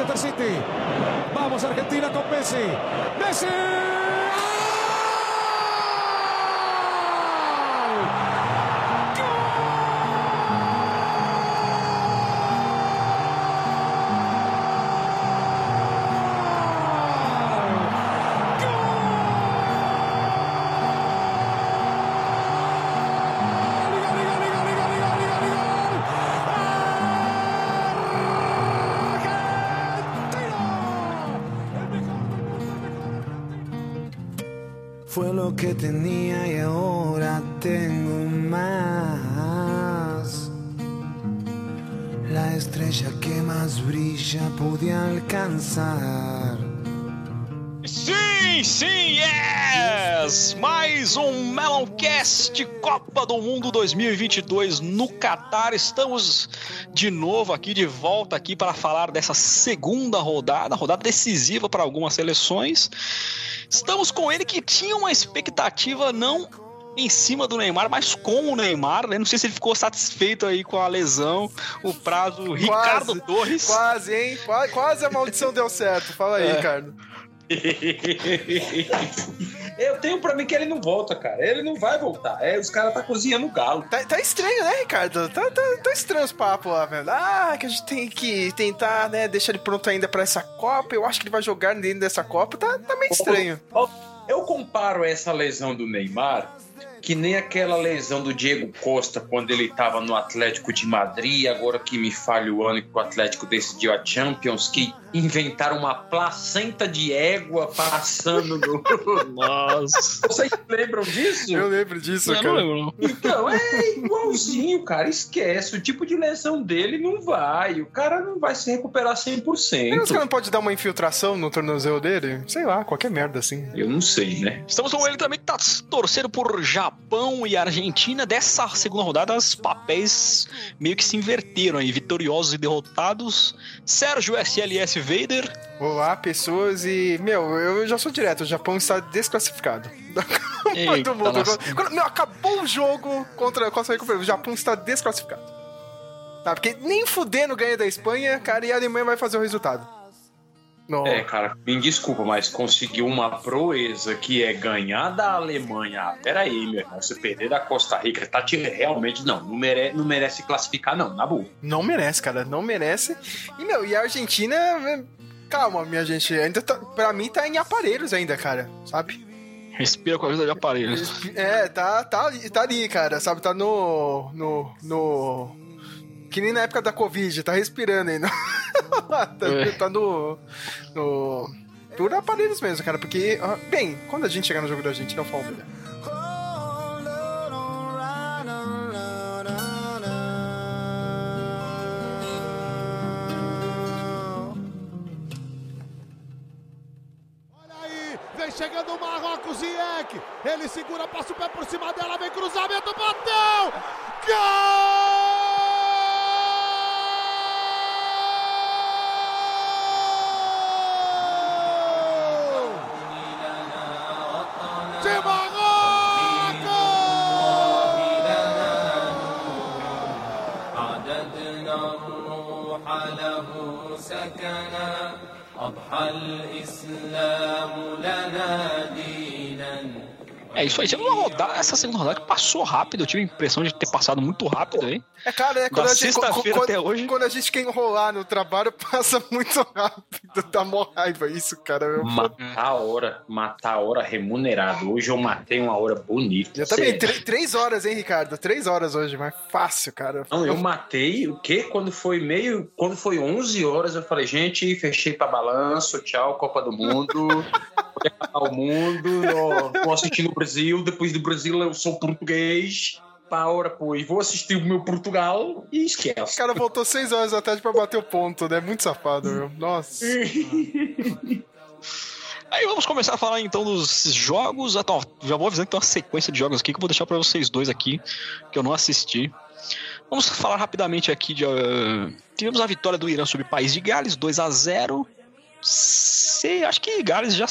Manchester City. Vamos Argentina con Messi. Messi. Que tenía y ahora tengo más. La estrella que más brilla pude alcanzar. Sim, sim, yes! Mais um Meloncast Copa do Mundo 2022 no Catar. Estamos de novo aqui, de volta aqui para falar dessa segunda rodada, rodada decisiva para algumas seleções. Estamos com ele que tinha uma expectativa não em cima do Neymar, mas com o Neymar, né? Não sei se ele ficou satisfeito aí com a lesão, o prazo. Ricardo Torres. Quase, hein? Quase, quase a maldição deu certo. Fala aí, É. Ricardo. Eu tenho pra mim que ele não volta, cara. Ele não vai voltar. É, os caras tá cozinhando galo. Tá, tá estranho, né, Ricardo? Tá, tá, tá estranho os papos lá, velho. Ah, que a gente tem que tentar, né, deixar ele pronto ainda pra essa Copa. Eu acho que ele vai jogar dentro dessa Copa. Tá, tá meio estranho. Eu comparo essa lesão do Neymar que nem aquela lesão do Diego Costa quando ele tava no Atlético de Madrid, agora que me falha o ano que o Atlético decidiu a Champions, que inventaram uma placenta de égua passando no. Nossa. Vocês lembram disso? Eu lembro disso, Eu não cara. lembro, não. Então, é igualzinho, cara. Esquece. O tipo de lesão dele não vai. O cara não vai se recuperar Será que os 100%. caras não pode dar uma infiltração no tornozelo dele? Sei lá, qualquer merda assim. Eu não sei, né? Estamos com ele também que tá torcendo por Japão e Argentina. Dessa segunda rodada, os papéis meio que se inverteram aí, vitoriosos e derrotados. Sérgio SLS Vader. Olá, pessoas, e, meu, eu já sou direto, o Japão está desclassificado. Eita, do Mundo. nossa. Quando, meu, acabou o jogo contra, contra o Japão está desclassificado. Tá, porque nem fudendo ganha da Espanha, cara, e a Alemanha vai fazer o resultado. Não. É, cara, me desculpa, mas conseguiu uma proeza que é ganhar da Alemanha. Ah, peraí, meu irmão, você perder da Costa Rica, tá te realmente não, não merece, não merece classificar, não, na boa. Não merece, cara, não merece. E, meu, e a Argentina. é, Calma, minha gente, ainda tá, pra mim tá em aparelhos ainda, cara, sabe? Respira com a ajuda de aparelhos. É, tá, tá, ali- tá ali, cara, sabe? Tá no. no. no. Que nem na época da Covid, tá respirando ainda. tá, É. tá no. no. Por aparelhos mesmo, cara, porque. Bem, quando a gente chegar no jogo da melhor. Olha aí, vem chegando o Marrocos, Ziyech. Ele segura, passa o pé por cima dela, vem cruzamento, bateu! Gol! أضحى الإسلام لنا. É isso aí, segunda rodada, essa segunda rodada que passou rápido, eu tive a impressão de ter passado muito rápido aí. É, cara, né? Quando Da a gente, quando- até hoje. Quando a gente quer enrolar no trabalho, passa muito rápido. Dá mó raiva isso, cara. Eu, Matar a hora, matar a hora remunerado. Hoje eu matei uma hora bonita. eu também, três horas, hein, Ricardo? Três horas hoje, mas fácil, cara. Não, eu matei o quê? Quando foi meio. Quando foi 11 horas, eu falei, gente, fechei pra balanço, tchau, Copa do Mundo. Vou acabar o mundo, vou assistir no Brasil. Depois do Brasil, eu sou português. Pra hora, pois, vou assistir o meu Portugal e O esquece. cara voltou seis horas da tarde pra bater o ponto, né? Muito safado, meu. Nossa. Aí vamos começar a falar então dos jogos. Ah, ó, já vou avisando que tem uma sequência de jogos aqui que eu vou deixar pra vocês dois aqui, que eu não assisti. Vamos falar rapidamente aqui de. ah, tivemos a vitória do Irã sobre o País de Gales, 2 a 0 Sei, acho que Gales já.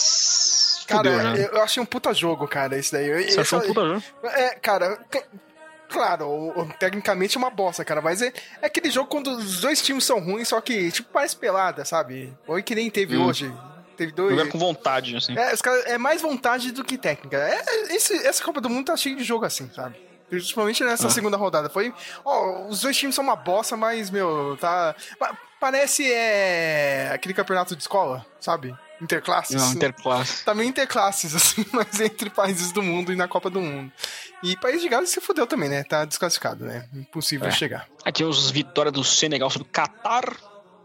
Cara, fudeu, né? eu, achei um puta jogo, cara, esse daí. Você achou um puta jogo? É, cara. Claro, tecnicamente é uma bosta, cara, mas é, é aquele jogo quando os dois times são ruins, só que, tipo, parece pelada, sabe? Ou que nem teve Hum. hoje. Teve dois. Jogar com vontade, assim. É, os caras- é mais vontade do que técnica. É, esse- essa Copa do Mundo tá cheia de jogo assim, sabe? Principalmente nessa Ah. segunda rodada. Foi. Ó, os dois times são uma bosta, mas, meu, tá. Pa- Parece é, aquele campeonato de escola, sabe? Interclasses. Não, interclasse. Tá meio interclasses, assim, mas entre países do mundo e na Copa do Mundo. E País de Gales se fudeu também, né? Tá desclassificado, né? Impossível É. chegar. Aqui os vitórias do Senegal sobre o Qatar.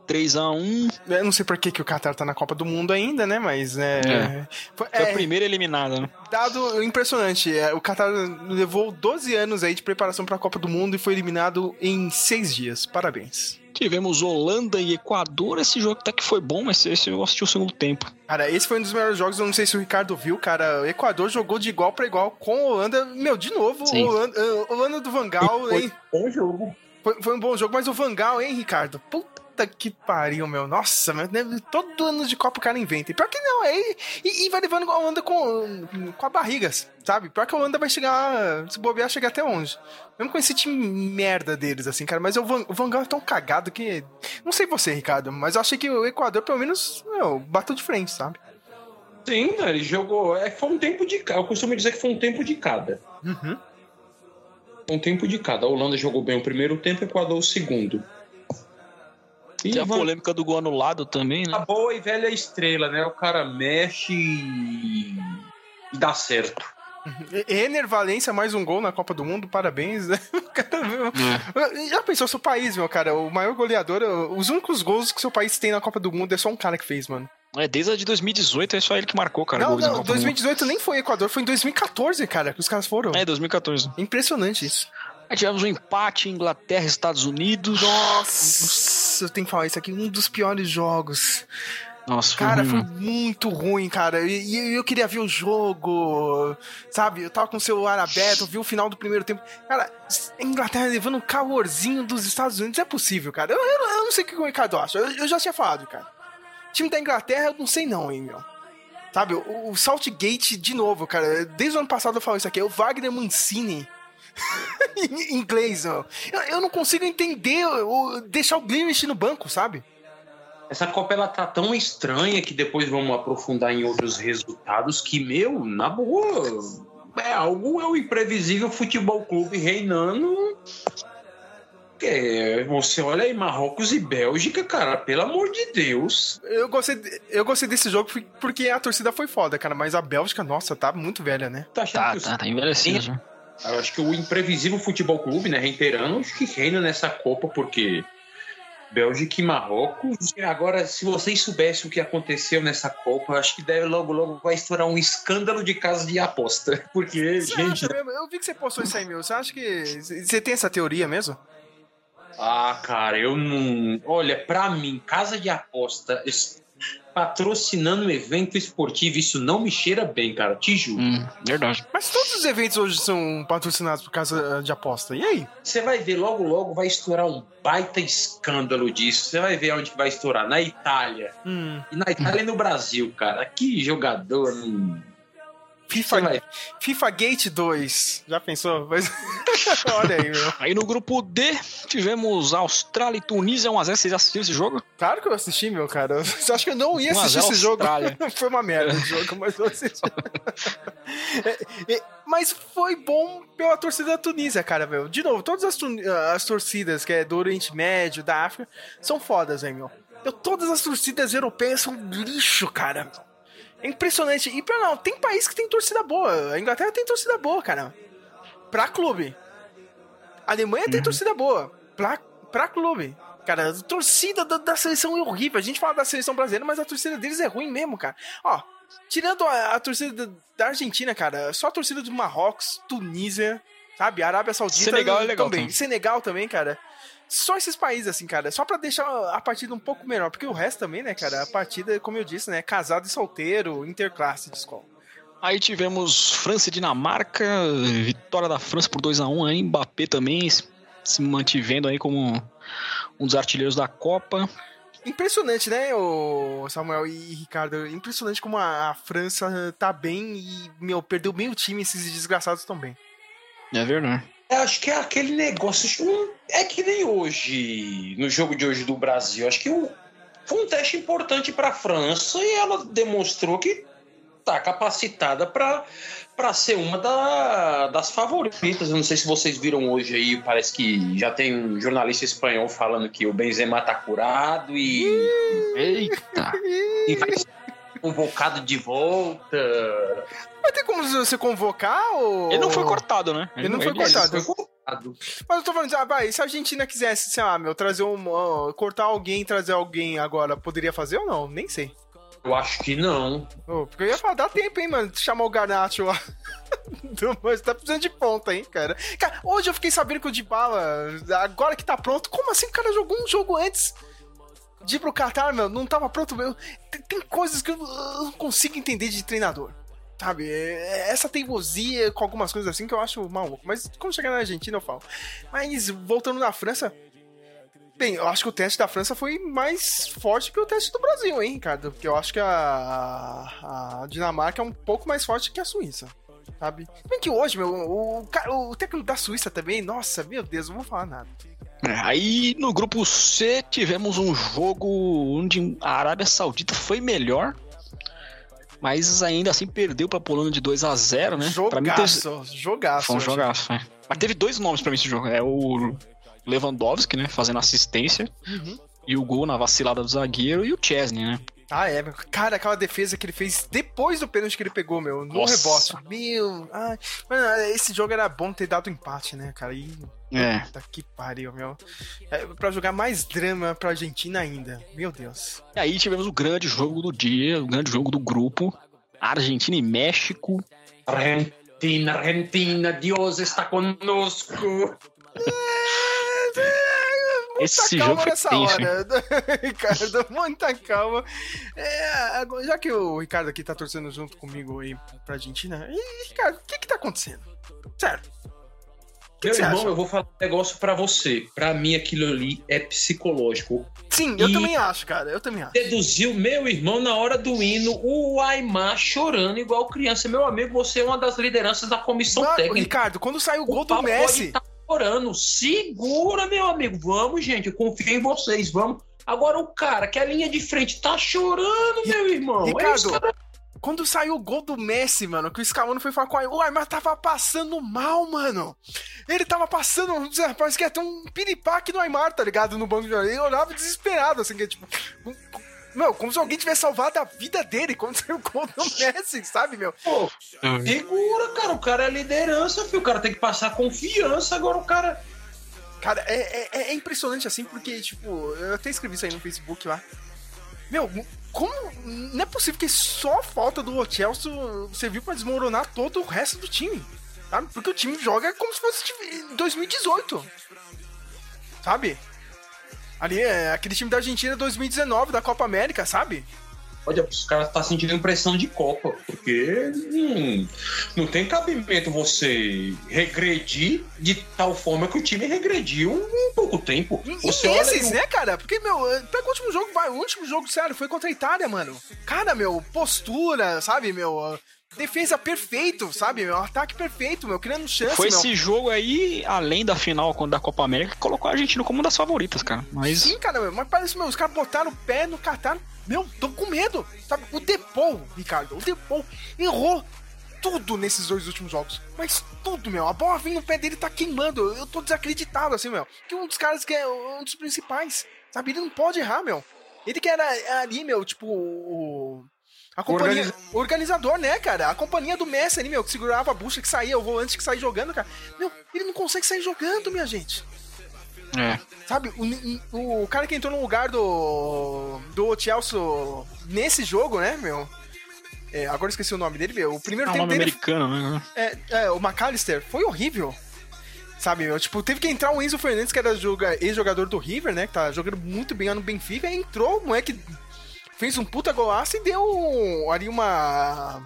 3x1. Eu não sei por que, que o Qatar tá na Copa do Mundo ainda, né? Mas é. É. Foi, Foi é, a primeira eliminada, né? dado impressionante. é, O Qatar levou 12 anos aí de preparação pra Copa do Mundo e foi eliminado em 6 dias. Parabéns. Tivemos Holanda e Equador. Esse jogo até que foi bom, mas esse eu assisti o segundo tempo. Cara, esse foi um dos melhores jogos, eu não sei se o Ricardo viu, cara. O Equador jogou de igual pra igual com a Holanda. Meu, de novo, Sim. Holanda, Holanda do Vangal, hein? Bom jogo. Foi, foi um bom jogo, mas o Vangal, hein, Ricardo? Puta que pariu, meu. Nossa, meu, né, todo ano de Copa o cara inventa. E pior que não, é. E, e vai levando a Holanda com, com a barriga, sabe? Pior que a Holanda vai chegar, se bobear, chegar até onde. Mesmo com esse time merda deles, assim, cara. Mas o Van, o Vangal é tão cagado que. Não sei você, Ricardo, mas eu achei que o Equador, pelo menos, meu, bateu de frente, sabe? Sim, né, ele jogou. É, foi um tempo de cada. Eu costumo dizer que foi um tempo de cada. Uhum. Um tempo de cada. A Holanda jogou bem o primeiro tempo o Equador o segundo. E Tem a polêmica do gol anulado também, a né? boa e velha estrela, né? O cara mexe e e dá certo. Ener Valência, mais um gol na Copa do Mundo, parabéns, né? Cara, meu, É. Já pensou seu país, meu cara? O maior goleador, os únicos gols que seu país tem na Copa do Mundo é só um cara que fez, mano. É, desde a de 2018 é só ele que marcou, cara. não, não, Copa do Mundo. 2018 nem foi Equador, foi em 2014, cara, que os caras foram. É, 2014. Impressionante isso. Aí tivemos um empate Inglaterra Estados Unidos. Nossa, eu tenho que falar isso aqui, um dos piores jogos. Nossa, foi Cara, ruim, foi muito ruim, cara. E, e eu queria ver o jogo, sabe? Eu tava com o celular aberto, eu vi o final do primeiro tempo. Cara, a Inglaterra levando um calorzinho dos Estados Unidos, é possível, cara. Eu, eu- eu não sei o que o Ricardo acha. Eu, eu já tinha falado, cara. Time da Inglaterra, eu não sei não, hein, meu. Sabe, o, o Saltgate, de novo, cara. Desde o ano passado eu falo isso aqui. É o Wagner Mancini. Em inglês, ó. Eu, eu não consigo entender o, deixar o Grealish no banco, sabe? Essa Copa ela tá tão estranha que depois vamos aprofundar em outros resultados que, meu, na boa, é algo, é o imprevisível futebol clube reinando. É, você olha aí, Marrocos e Bélgica, cara, pelo amor de Deus. Eu gostei, eu gostei desse jogo porque a torcida foi foda, cara. Mas a Bélgica, nossa, tá muito velha, né? Tá achando Tá, que os- tá, tá envelhecido já. Eu acho que o imprevisível futebol clube, né, reiterando, acho que reina nessa Copa, porque Bélgica e Marrocos. Agora, se vocês soubessem o que aconteceu nessa Copa, acho que deve logo, logo vai estourar um escândalo de casa de aposta. Porque, Você gente. acha mesmo? Eu vi que você postou isso aí, meu. Você acha que. Você tem essa teoria mesmo? Ah, cara, eu não. Olha, pra mim, casa de aposta patrocinando um evento esportivo, isso não me cheira bem, cara. Te juro. Hum, verdade. Mas todos os eventos hoje são patrocinados por causa de aposta. E aí? Você vai ver logo, logo vai estourar um baita escândalo disso. Você vai ver onde que vai estourar. Na Itália. Hum. E na Itália e no Brasil, cara. Que jogador. hum, FIFA, vai- FIFA Gate 2. Já pensou? Mas... Olha aí, meu. Aí no grupo D, tivemos Austrália e Tunísia 1x0. Vocês assistiram esse jogo? Claro que eu assisti, meu cara. Você acha que eu não ia 1 a assistir 0 esse jogo? Foi uma merda o jogo, mas eu assisti. É, é, mas foi bom pela torcida da Tunísia, cara, meu. De novo, todas as, tun- as torcidas que é do Oriente Médio, da África, são fodas, hein, meu. Eu, todas as torcidas europeias são lixo, cara. É impressionante. E pra não, tem país que tem torcida boa. A Inglaterra tem torcida boa, cara. Pra clube. A Alemanha tem torcida boa. Pra, pra clube. Cara, a torcida da, da seleção é horrível. A gente fala da seleção brasileira, mas a torcida deles é ruim mesmo, cara. Ó, tirando a, a torcida da, da Argentina, cara, só a torcida do Marrocos, Tunísia, sabe? Arábia Saudita. Senegal é legal também. também. Senegal também, cara. Só esses países, assim, cara. Só pra deixar a partida um pouco melhor. Porque o resto também, né, cara? A partida, como eu disse, né? Casado e solteiro, interclasse de escola. Aí tivemos França e Dinamarca, vitória da França por 2x1 aí, Mbappé também se mantivendo aí como um dos artilheiros da Copa. Impressionante, né, o Samuel e Ricardo? Impressionante como a, a França tá bem e, meu, perdeu bem o time, esses desgraçados bem. É verdade. Acho que é aquele negócio. um- É que nem hoje, no jogo de hoje do Brasil. Acho que o- foi um teste importante para a França e ela demonstrou que tá capacitada para para ser uma da- das favoritas. Eu não sei se vocês viram hoje aí, parece que já tem um jornalista espanhol falando que o Benzema tá curado e, Eita! e vai ser convocado de volta. Vai ter como você convocar ou. Ele não foi cortado, né? Ele não foi Ele cortado. foi. Mas eu tô falando, ah, vai, se a Argentina quisesse, sei lá, meu, trazer um. cortar alguém trazer alguém agora, poderia fazer ou não? Nem sei. Eu acho que não. Ô, porque eu ia falar, dá tempo, hein, mano, de chamar o Garnacho lá. Do- Mas tá precisando de ponta, hein, cara. Cara, hoje eu fiquei sabendo que o Dybala, agora que tá pronto, como assim o cara jogou um jogo antes de ir pro Qatar, meu? Não tava pronto, meu. Tem, tem coisas que eu não consigo entender de treinador. Sabe, É- essa teimosia com algumas coisas assim que eu acho maluco. Mas quando chegar na Argentina eu falo. Mas voltando na França, Bem, eu acho que o teste da França foi mais forte que o teste do Brasil, hein, Ricardo? Porque eu acho que a, a Dinamarca é um pouco mais forte que a Suíça, sabe? Bem que hoje, meu, o, cara- o técnico da Suíça também, nossa, meu Deus, eu não vou falar nada. É, Aí no grupo C tivemos um jogo onde a Arábia Saudita foi melhor, mas ainda assim perdeu pra Polônia de 2 a 0 né? Pra mim teve- Jogaço, jogaço. foi um achei. jogaço, né? Mas teve dois nomes pra mim esse jogo. É o Lewandowski, né? Fazendo assistência. Uhum. E o gol na vacilada do zagueiro. E o Chesney, né? Ah, é, meu. Cara, aquela defesa que ele fez depois do pênalti que ele pegou, meu, no Nossa. rebote. Meu, ai. Mano, esse jogo era bom ter dado empate, né, cara? E É. Puta que pariu, meu. É, pra jogar mais drama pra Argentina ainda. Meu Deus. E aí tivemos o grande jogo do dia, o grande jogo do grupo. Argentina e México. Argentina, Argentina, Deus está conosco. Esse Muita jogo calma foi nessa hora, Ricardo. Muita calma. É, já que o Ricardo aqui tá torcendo junto comigo aí pra Argentina, e, Ricardo, o que que tá acontecendo? Sério. O que Meu que irmão, acha? eu vou falar um negócio pra você. Pra mim, aquilo ali é psicológico. Sim, eu e- também acho, cara. Eu também acho. Deduziu meu irmão na hora do hino, o Aymar chorando igual criança. Meu amigo, você é uma das lideranças da comissão Mano, técnica. Ricardo, quando saiu o gol O do papo Messi. pode tá chorando. Segura, meu amigo. Vamos, gente. Eu confio em vocês. Vamos. Agora o cara que é a linha de frente tá chorando, meu irmão. Ricardo, É isso, cara. Quando saiu o gol do Messi, mano, que o Scaloni foi falar com o Aymar, o Aymar tava passando mal, mano. Ele tava passando, parece que ia ter um piripaque no Aymar, tá ligado? No banco de. Ele olhava desesperado, assim, que é tipo... Meu, como se alguém tivesse salvado a vida dele quando saiu o gol do Messi, sabe, meu? Pô, segura, cara. O cara é liderança, filho. O cara tem que passar confiança. Agora o cara. Cara, é, é- é impressionante assim, porque, tipo, eu até escrevi isso aí no Facebook lá. Meu, como. Não é possível que só a falta do Chelsea serviu pra desmoronar todo o resto do time. Sabe? Porque o time joga como se fosse time- 2018. Sabe? Ali é aquele time da Argentina 2019, da Copa América, sabe? Olha, os caras tá sentindo impressão de Copa, porque hum, não tem cabimento você regredir de tal forma que o time regrediu em pouco tempo. Você e olha esses, né, cara? Porque, meu, pega o último jogo, vai, o último jogo, sério, foi contra a Itália, mano. Cara, meu, postura, sabe, meu, defesa perfeito, sabe, meu, ataque perfeito, meu, criando chance, Foi meu. esse jogo aí, além da final da Copa América, que colocou a Argentina como uma das favoritas, cara. Mas Sim, cara, meu, mas parece, meu, os caras botaram o pé no Qatar, meu, tô com medo, sabe? O Depou, Ricardo, o Depou errou tudo nesses dois últimos jogos. Mas tudo, meu. A bola vem no pé dele tá queimando. Eu tô desacreditado, assim, meu. Que um dos caras que é um dos principais, sabe? Ele não pode errar, meu. Ele que era ali, meu, tipo, o. A companhia. Organizador, né, cara? A companhia do Messi ali, meu, que segurava a bucha, que saía, o volante que saía jogando, cara. Meu, ele não consegue sair jogando, minha gente. é. Sabe, o, o cara que entrou no lugar do. do Chelsea nesse jogo, né, meu? É, agora eu esqueci o nome dele, meu. O primeiro É um tempo nome dele. americano, né? É, é, o McAllister foi horrível. Sabe, meu? Tipo, teve que entrar o Enzo Fernandes, que era joga- ex-jogador do River, né? Que tá jogando muito bem lá no Benfica. E entrou, o moleque fez um puta golaço e deu ali uma.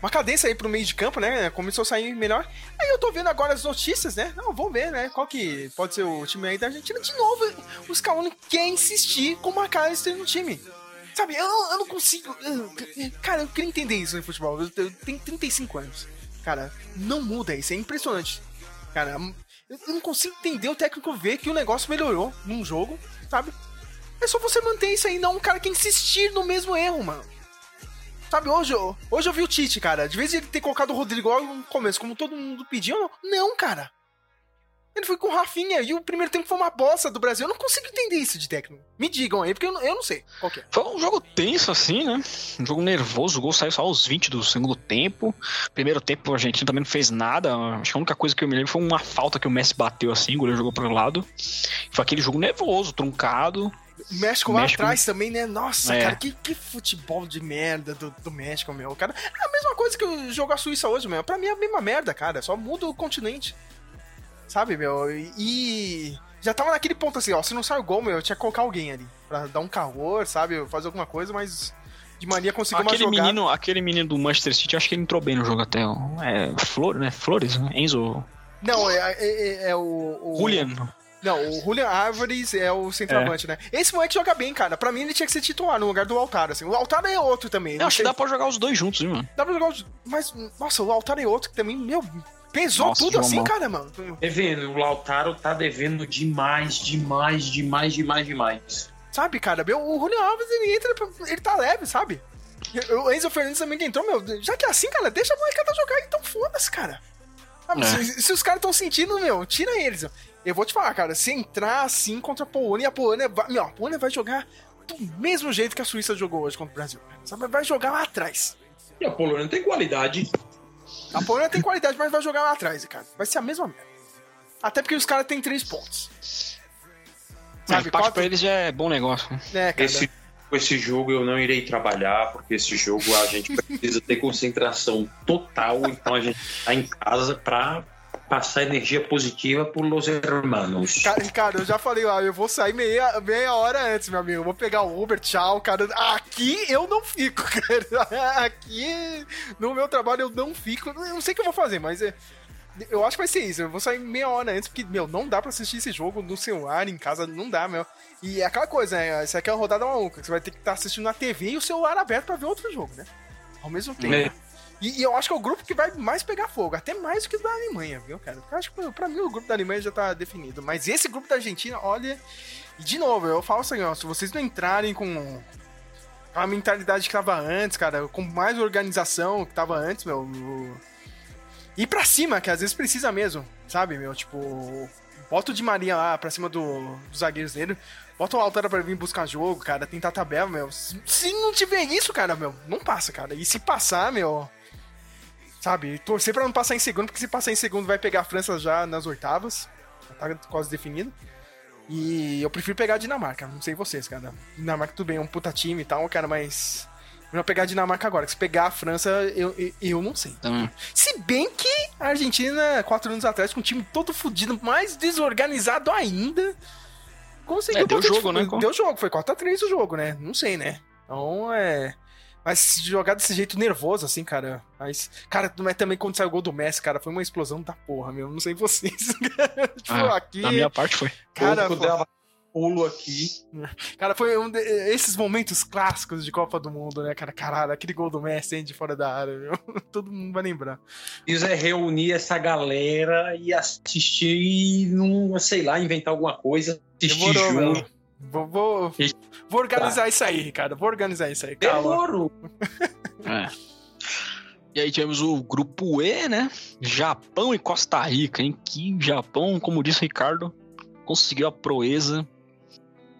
Uma cadência aí pro meio de campo, né? Começou a sair melhor. Aí eu tô vendo agora as notícias, né? Não, vamos ver, né? Qual que pode ser o time aí da Argentina. De novo, os Scaloni quer insistir com o McAllister no time. Sabe, eu, eu não consigo. cara, eu queria entender isso no futebol. Eu, eu tenho 35 anos. Cara, não muda isso, é impressionante. Cara, eu eu não consigo entender o técnico ver que o negócio melhorou num jogo, sabe? É só você manter isso aí, não um cara que insistir no mesmo erro, mano. Sabe, hoje, hoje eu vi o Tite, cara. De vez em ele ter colocado o Rodrigo logo no começo, como todo mundo pediu, não, cara. Ele foi com o Rafinha e o primeiro tempo foi uma bosta do Brasil. Eu não consigo entender isso de técnico. Me digam aí, porque eu não, eu não sei é. Foi um jogo tenso, assim, né? Um jogo nervoso. O gol saiu só aos 20 do segundo tempo. Primeiro tempo, a Argentina também não fez nada. Acho que a única coisa que eu me lembro foi uma falta que o Messi bateu assim, o goleiro jogou pro lado. Foi aquele jogo nervoso, truncado. O México lá México- atrás também, né? Nossa, É. cara, que, que futebol de merda do, do México, meu. Cara, é a mesma coisa que o jogo a Suíça hoje, meu. Pra mim é a mesma merda, cara. Só muda o continente. Sabe, meu? E. Já tava naquele ponto assim, ó. Se não sai o gol, meu, eu tinha que colocar alguém ali. Pra dar um calor, sabe? Fazer alguma coisa, mas. De mania conseguir uma Aquele jogada. menino, aquele menino do Manchester City, acho que ele entrou bem no jogo até. ó. É, Flores, né? Flores, né? Enzo. Não, é, é, é- é o, o. Julian. Não, o Julian Álvares é o centroavante, né? Esse moleque joga bem, cara. Pra mim ele tinha que ser titular no lugar do Altaro, assim. O Altaro é outro também. Eu acho que dá pra jogar os dois juntos, viu, mano? Dá pra jogar os. Mas, nossa, o Altaro é outro que também, meu, pesou Nossa, tudo assim, mal. cara, mano. Devendo, o Lautaro tá devendo demais, demais, demais, demais, demais. Sabe, cara, meu, o Julian Alves, ele entra, ele tá leve, sabe? O Enzo Fernandes também que entrou, meu, já que é assim, cara, deixa a molecada jogar, então foda-se, cara. Sabe, É. se, se os caras estão sentindo, meu, tira eles. Eu vou te falar, cara, se entrar assim contra a Polônia, a Polônia vai, a Polônia vai jogar do mesmo jeito que a Suíça jogou hoje contra o Brasil. Sabe, vai jogar lá atrás. E a Polônia não tem qualidade. A Polônia tem qualidade, mas vai jogar lá atrás, cara. Vai ser a mesma merda. Até porque os caras têm três pontos. Sabe, empate quatro- pra eles já é bom negócio. É, cara. Esse, esse jogo eu não irei trabalhar, porque esse jogo a gente precisa ter concentração total, então a gente tá em casa pra passar energia positiva por los hermanos. Cara, Ricardo, eu já falei, ó, eu vou sair meia, meia hora antes, meu amigo. Eu vou pegar o Uber, tchau, cara. Aqui eu não fico, cara. Aqui no meu trabalho eu não fico. Eu não sei o que eu vou fazer, mas é, eu acho que vai ser isso. Eu vou sair meia hora antes, porque, meu, não dá pra assistir esse jogo no celular, em casa, não dá, meu. E é aquela coisa, né? Isso aqui é uma rodada maluca. Você vai ter que estar assistindo na TV e o celular aberto pra ver outro jogo, né? Ao mesmo tempo. É. E, e eu acho que é o grupo que vai mais pegar fogo, até mais do que o da Alemanha, viu, cara? Eu acho que pra mim o grupo da Alemanha já tá definido. Mas esse grupo da Argentina, olha. E de novo, eu falo assim, ó, se vocês não entrarem com a mentalidade que tava antes, cara, com mais organização que tava antes, meu. o- Ir pra cima, que às vezes precisa mesmo, sabe, meu? Tipo, bota o Di Maria lá pra cima do, dos zagueiros dele. Bota o Altara pra vir buscar jogo, cara, tentar tabela, meu. Se não tiver isso, cara, meu, não passa, cara. E se passar, meu. Sabe, torcer pra não passar em segundo, porque se passar em segundo vai pegar a França já nas oitavas. Tá quase definido. E eu prefiro pegar a Dinamarca, não sei vocês, cara. Dinamarca tudo bem, é um puta time e tal, cara, mas. Eu vou pegar a Dinamarca agora, se pegar a França, eu, eu, eu não sei. Então, Se bem que a Argentina, quatro anos atrás, com um time todo fudido, mais desorganizado ainda, conseguiu. É, deu de jogo, fu- né? Deu jogo, foi 4x3 o jogo, né? Não sei, né? Então é. Mas se jogar desse jeito nervoso, assim, cara. Mas, cara, mas também quando saiu o gol do Messi, cara, foi uma explosão da porra, meu. Não sei vocês. tipo, ah, aqui. da minha parte foi. Cara, eu foi- dava pulo aqui. Cara, foi um de- esses momentos clássicos de Copa do Mundo, né, cara? Caralho, aquele gol do Messi hein, de fora da área, viu? Todo mundo vai lembrar. Isso é reunir essa galera e assistir e não, sei lá, inventar alguma coisa, assistir Demorou, junto. meu. Vou, vou, vou organizar isso aí, Ricardo. Vou organizar isso aí. Calma. Demorou. É. E aí tivemos o grupo E, né? Japão e Costa Rica, hein? Que Japão, como disse o Ricardo, conseguiu a proeza.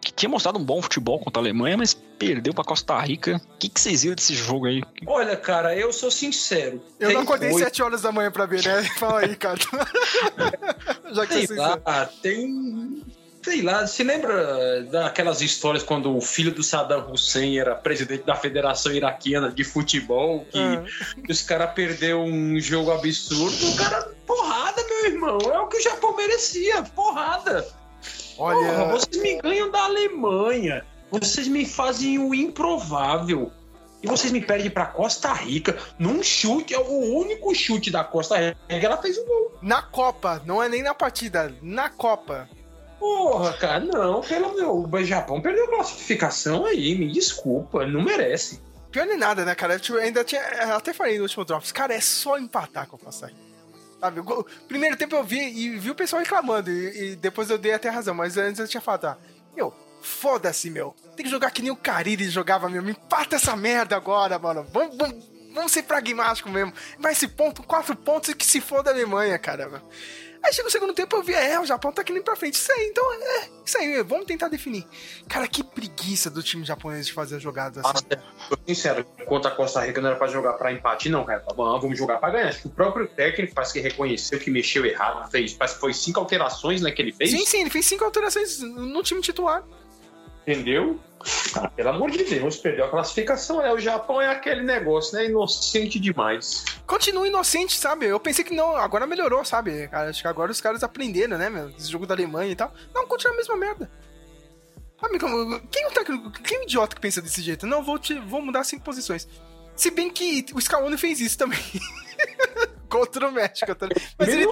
Que tinha mostrado um bom futebol contra a Alemanha, mas perdeu pra Costa Rica. O que, que vocês viram desse jogo aí? Olha, cara, eu sou sincero. Eu Tem não acordei coisa- 7 horas da manhã pra ver, né? Fala aí, Ricardo. Já que Sei você lá, tem. Sei lá, se lembra daquelas histórias quando o filho do Saddam Hussein era presidente da Federação Iraquiana de Futebol, que Ah. os caras perderam um jogo absurdo? O cara, porrada, meu irmão, é o que o Japão merecia, porrada. Porra, Olha, vocês me ganham da Alemanha, vocês me fazem o improvável. E vocês me perdem pra Costa Rica num chute, é o único chute da Costa Rica que ela fez um gol. na Copa, não é nem na partida, na Copa. Porra, cara, não, pelo meu. O Japão perdeu a classificação aí, me desculpa, não merece. Pior nem nada, né, cara? Eu tipo, ainda tinha. eu Até falei no último Drops, cara, é só empatar com a Costa Rica. Sabe? O Primeiro tempo eu vi e vi o pessoal reclamando, e, e depois eu dei até razão, mas antes eu tinha falado, ah, meu, foda-se, meu. Tem que jogar que nem o Cariri jogava, meu. Me empata essa merda agora, mano. Vamos, vamos, vamos ser pragmáticos mesmo. Vai esse ponto, quatro pontos e que se foda a Alemanha, cara. Aí chega o segundo tempo eu vi, é, o Japão tá aqui nem pra frente. Isso aí, então, é, isso aí, vamos tentar definir. Cara, que preguiça do time japonês de fazer jogadas assim. Nossa, sincero, contra a Costa Rica não era pra jogar pra empate, não, cara. Tá bom, vamos jogar pra ganhar. Acho que o próprio técnico parece que reconheceu que mexeu errado, fez, parece que foi cinco alterações né, que ele fez. Sim, sim, ele fez cinco alterações no time titular. Entendeu? Cara, pelo amor de Deus, perdeu a classificação. É, o Japão é aquele negócio, né? Inocente demais. Continua inocente, sabe? Eu pensei que não, agora melhorou, sabe? Acho que agora os caras aprenderam, né, meu? Esse jogo da Alemanha e tal. Não, continua a mesma merda. Amigo, quem é o técnico, quem é o idiota que pensa desse jeito? Não, vou, te, vou mudar cinco posições. Se bem que o Scaloni fez isso também. Contra o México. Tá? Mas ele,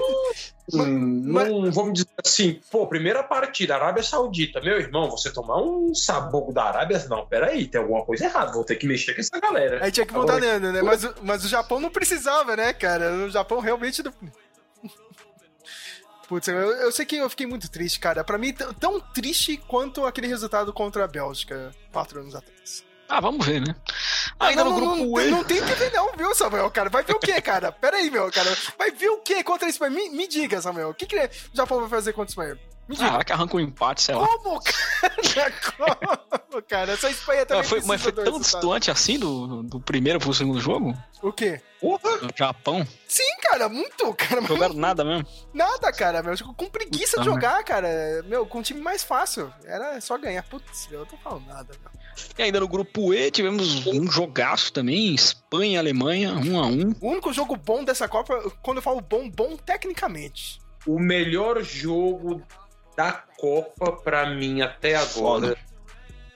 Hum, mas- não vamos dizer assim, pô, primeira partida, Arábia Saudita. Meu irmão, você tomar um sabogo da Arábia, não, peraí, tem alguma coisa errada, vou ter que mexer com essa galera. Aí tinha que mudar Nando, né? Mas, o- mas o Japão não precisava, né, cara? O Japão realmente não. Putz, eu, eu sei que eu fiquei muito triste, cara. Pra mim, tão triste quanto aquele resultado contra a Bélgica, quatro anos atrás. Ah, vamos ver, né? Ah, Ainda não, no não, grupo não, E. não tem que ver, não, viu, Samuel, cara? Vai ver o quê, cara? Pera aí, meu, cara. Vai ver o quê contra Espanha? Me, me diga, Samuel. O que, que o Japão vai fazer contra Espanha? Me diga. Ah, que arranca um empate, sei lá. Como, cara? Como, cara? Essa Espanha também Mas foi, mas foi tão distante assim do, do primeiro pro segundo jogo? O quê? Do Japão? Sim, cara, muito, cara. Não jogaram nada mesmo. Nada, cara, meu. Com preguiça de Puta jogar, cara. Meu, com um time mais fácil. Era só ganhar. Putz, eu tô falando nada, meu. E ainda no grupo E tivemos um jogaço também, Espanha e Alemanha, um a um. O único jogo bom dessa Copa, quando eu falo bom, bom tecnicamente. O melhor jogo da Copa, pra mim, até agora,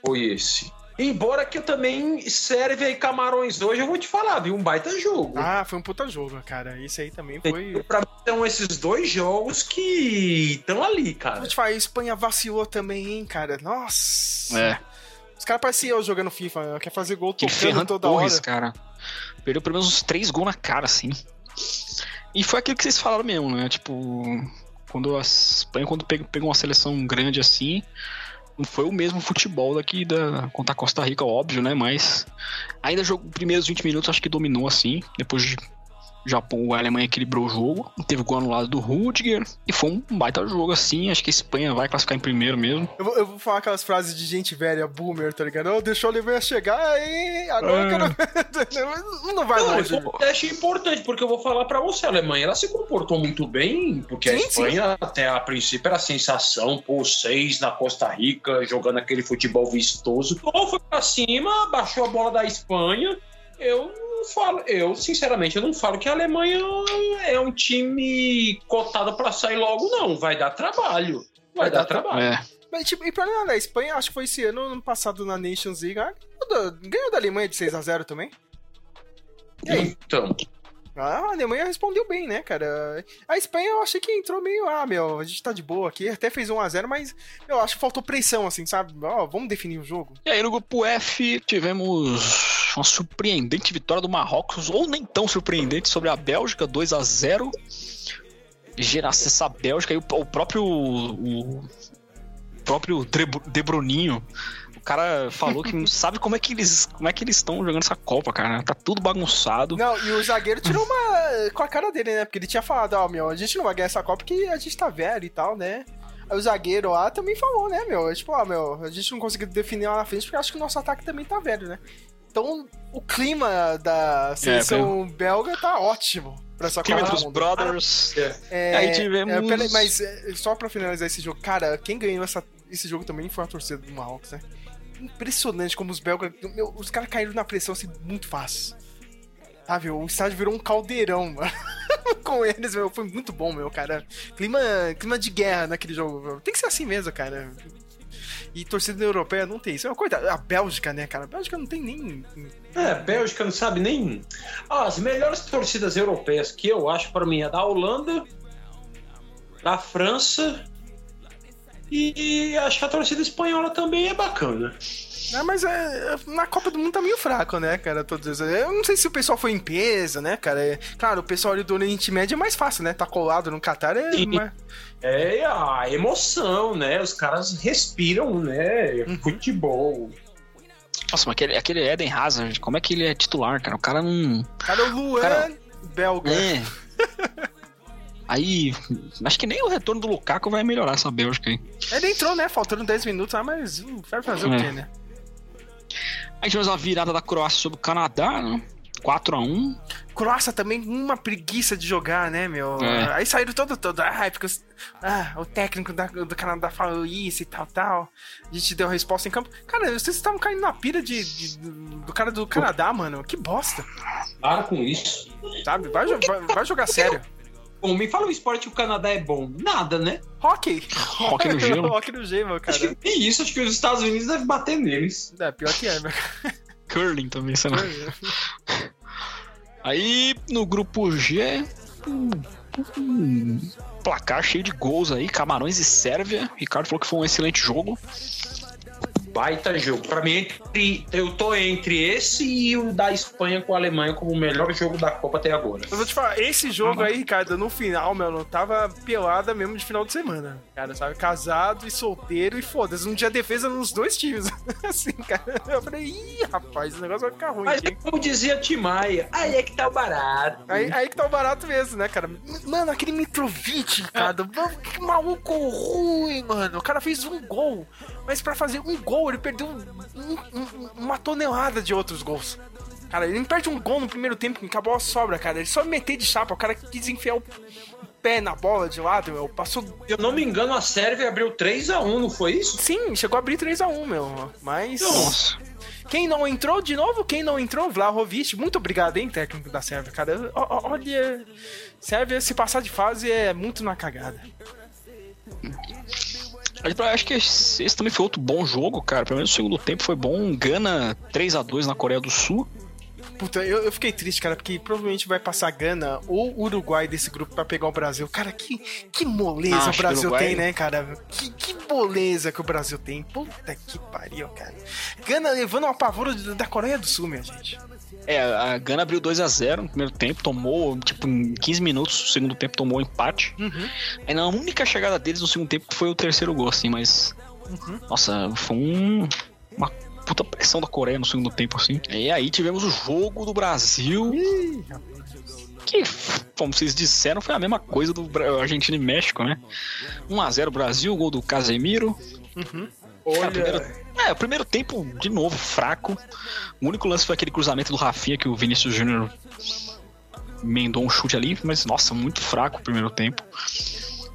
foi esse. Embora que eu também Sérvia e Camarões hoje, eu vou te falar, viu? Um baita jogo. Ah, foi um puta jogo, cara. Isso aí também foi. Pra mim, são esses dois jogos que estão ali, Vou cara. te falar, a Espanha vacilou também, hein, cara. Nossa. É, Os caras pareciam eu jogando FIFA, quer fazer gol que tocando Ferran toda Torres, hora. cara. Perdeu pelo menos uns três gols na cara, assim. E foi aquilo que vocês falaram mesmo, né? Tipo, quando a Espanha, quando pegou, uma seleção grande assim, não foi o mesmo futebol daqui da, contra a Costa Rica, óbvio, né? Mas ainda jogo, primeiros 20 minutos acho que dominou assim. Depois de Japão, a Alemanha equilibrou o jogo. Teve gol anulado do Rudiger. E foi um baita jogo assim. Acho que a Espanha vai classificar em primeiro mesmo. Eu vou, eu vou falar aquelas frases de gente velha, boomer, tá ligado? Oh, deixou a Alemanha chegar, aí agora eu quero... Não vai Não, longe. eu acho importante, porque eu vou falar pra você, a Alemanha, ela se comportou muito bem, porque a Sim, Espanha, até a princípio, era a sensação, pô, seis na Costa Rica, jogando aquele futebol vistoso. Ou foi pra cima, baixou a bola da Espanha. Eu não falo, eu, sinceramente, eu não falo que a Alemanha é um time cotado pra sair logo, não. Vai dar trabalho. Vai, Vai dar, dar trabalho. É. Mas, tipo, e pra nada, a Espanha, acho que foi esse ano, ano passado na Nations League, ah, ganhou da- Alemanha de 6x0 também. Então, a Alemanha respondeu bem, né, cara? A Espanha eu achei que entrou meio, ah, meu, a gente tá de boa aqui, até fez 1x0, mas eu acho que faltou pressão, assim, sabe? Ó, vamos definir o jogo. E aí no grupo F tivemos uma surpreendente vitória do Marrocos, ou nem tão surpreendente, sobre a Bélgica, 2 a 0 Gerasse essa Bélgica e o, próprio. O próprio De. O cara falou que não sabe como é que eles como é que eles estão jogando essa Copa, cara. Tá tudo bagunçado. Não, e o zagueiro tirou uma com a cara dele, né? Porque ele tinha falado, ó, meu, a gente não vai ganhar essa Copa porque a gente tá velho e tal, né? Aí o zagueiro lá também falou, né, meu? Tipo, ó, meu, a gente não conseguiu definir lá na frente porque acho que o nosso ataque também tá velho, né? Então, o clima da seleção belga tá ótimo pra essa Copa do dos. Brothers. É, Aí tivemos- é, peraí, mas é, só pra finalizar esse jogo, cara, quem ganhou essa- esse jogo também foi a torcida do Marrocos, né? Impressionante como os belgas. meu, os caras caíram na pressão assim muito fácil. Sabe, o estádio virou um caldeirão, mano. Com eles, meu, foi muito bom, meu, cara. Clima, clima de guerra naquele jogo, meu. Tem que ser assim mesmo, cara. E torcida europeia não tem isso. É uma coisa. A Bélgica, né, cara? A Bélgica não tem nem. É, Bélgica não sabe nem. Ah, as melhores torcidas europeias que eu acho pra mim é da Holanda, da França e acho que a torcida espanhola também é bacana. Ah, mas é, na Copa do Mundo tá meio fraco, né, cara? Todos Eu não sei se o pessoal foi em peso, né, cara? É- claro, o pessoal ali do Oriente Médio é mais fácil, né? Tá colado no Catar é. É a emoção, né? Os caras respiram, né? Futebol. Nossa, mas aquele, aquele Eden Hazard, como é que ele é titular, cara? O cara não. Cara, o Luan, Cara- belga. É. Aí, acho que nem o retorno do Lukaku vai melhorar essa Bélgica aí. Ele entrou, né? Faltando 10 minutos, ah, mas hum, vai fazer o É. quê, né? Aí tivemos a virada da Croácia sobre o Canadá, né? 4x1. Croácia também, uma preguiça de jogar, né, meu? É. Aí saíram todo, todo. Ah, porque os- ah, o técnico da- do Canadá falou isso e tal, tal. A gente deu a resposta em campo. Cara, vocês estavam caindo na pira de, de- do cara do Canadá, mano. Que bosta, Para com isso. sabe? Vai, vai, vai jogar sério. Bom, me fala um esporte que o Canadá é bom. Nada, né? Hockey. Hockey no gelo. Hockey no gelo, Acho cara. que nem isso. Acho que os Estados Unidos devem bater neles. É, pior que é, meu. Curling também, sei lá. Aí no grupo G, um, um placar cheio de gols aí, Camarões e Sérvia. Ricardo falou que foi um excelente jogo. Baita jogo. Pra mim, entre, eu tô entre esse e o da Espanha com a Alemanha como o melhor jogo da Copa até agora. Eu vou te falar, esse jogo aí, Ricardo, no final, meu, não tava pelada mesmo de final de semana. Cara, sabe? Casado e solteiro e foda-se. Um dia defesa nos dois times. assim, cara. Eu falei, ih, rapaz, o negócio vai ficar ruim Mas aqui. como dizia Timaya, aí é que tá o barato. Aí, aí que tá o barato mesmo, né, cara? Mano, aquele Mitrovic, cara, mano, que maluco ruim, mano. O cara fez um gol, mas pra fazer um gol ele perdeu um- um- uma tonelada de outros gols. Cara, ele não perde um gol no primeiro tempo, que acabou a sobra, cara. Ele só meter de chapa, o cara quis enfiar o pé na bola de lado, meu. Passou. Se eu não me engano, a Sérvia abriu 3x1, não foi isso? Sim, chegou a abrir 3x1, meu. Mas. Nossa. Quem não entrou de novo? Quem não entrou? Vlahovic. Muito obrigado, hein, técnico da Sérvia, cara. Olha. Sérvia, se passar de fase, é muito na cagada. Acho que esse, também foi outro bom jogo, cara. Pelo menos o segundo tempo foi bom. Gana 3x2 na Coreia do Sul. Puta, eu, eu fiquei triste, cara, porque provavelmente vai passar Gana ou Uruguai desse grupo pra pegar o Brasil. Cara, que, que moleza Ah, o acho que Brasil Uruguai- tem, né, cara? Que, que moleza que o Brasil tem. Puta que pariu, cara. Gana levando uma pavora da Coreia do Sul, minha gente. É, a Gana abriu 2x0 no primeiro tempo, tomou, tipo, em 15 minutos, no segundo tempo tomou empate. Uhum. Aí na única chegada deles no segundo tempo foi o terceiro gol, assim, mas. Uhum. Nossa, foi um, uma puta pressão da Coreia no segundo tempo, assim. E aí tivemos o jogo do Brasil, Ih, que, como vocês disseram, foi a mesma coisa do Argentina e México, né? 1x0 Brasil, gol do Casemiro. Uhum. Cara, primeiro- É, o primeiro tempo, de novo, fraco. O único lance foi aquele cruzamento do Rafinha que o Vinícius Júnior emendou um chute ali, mas nossa, muito fraco o primeiro tempo.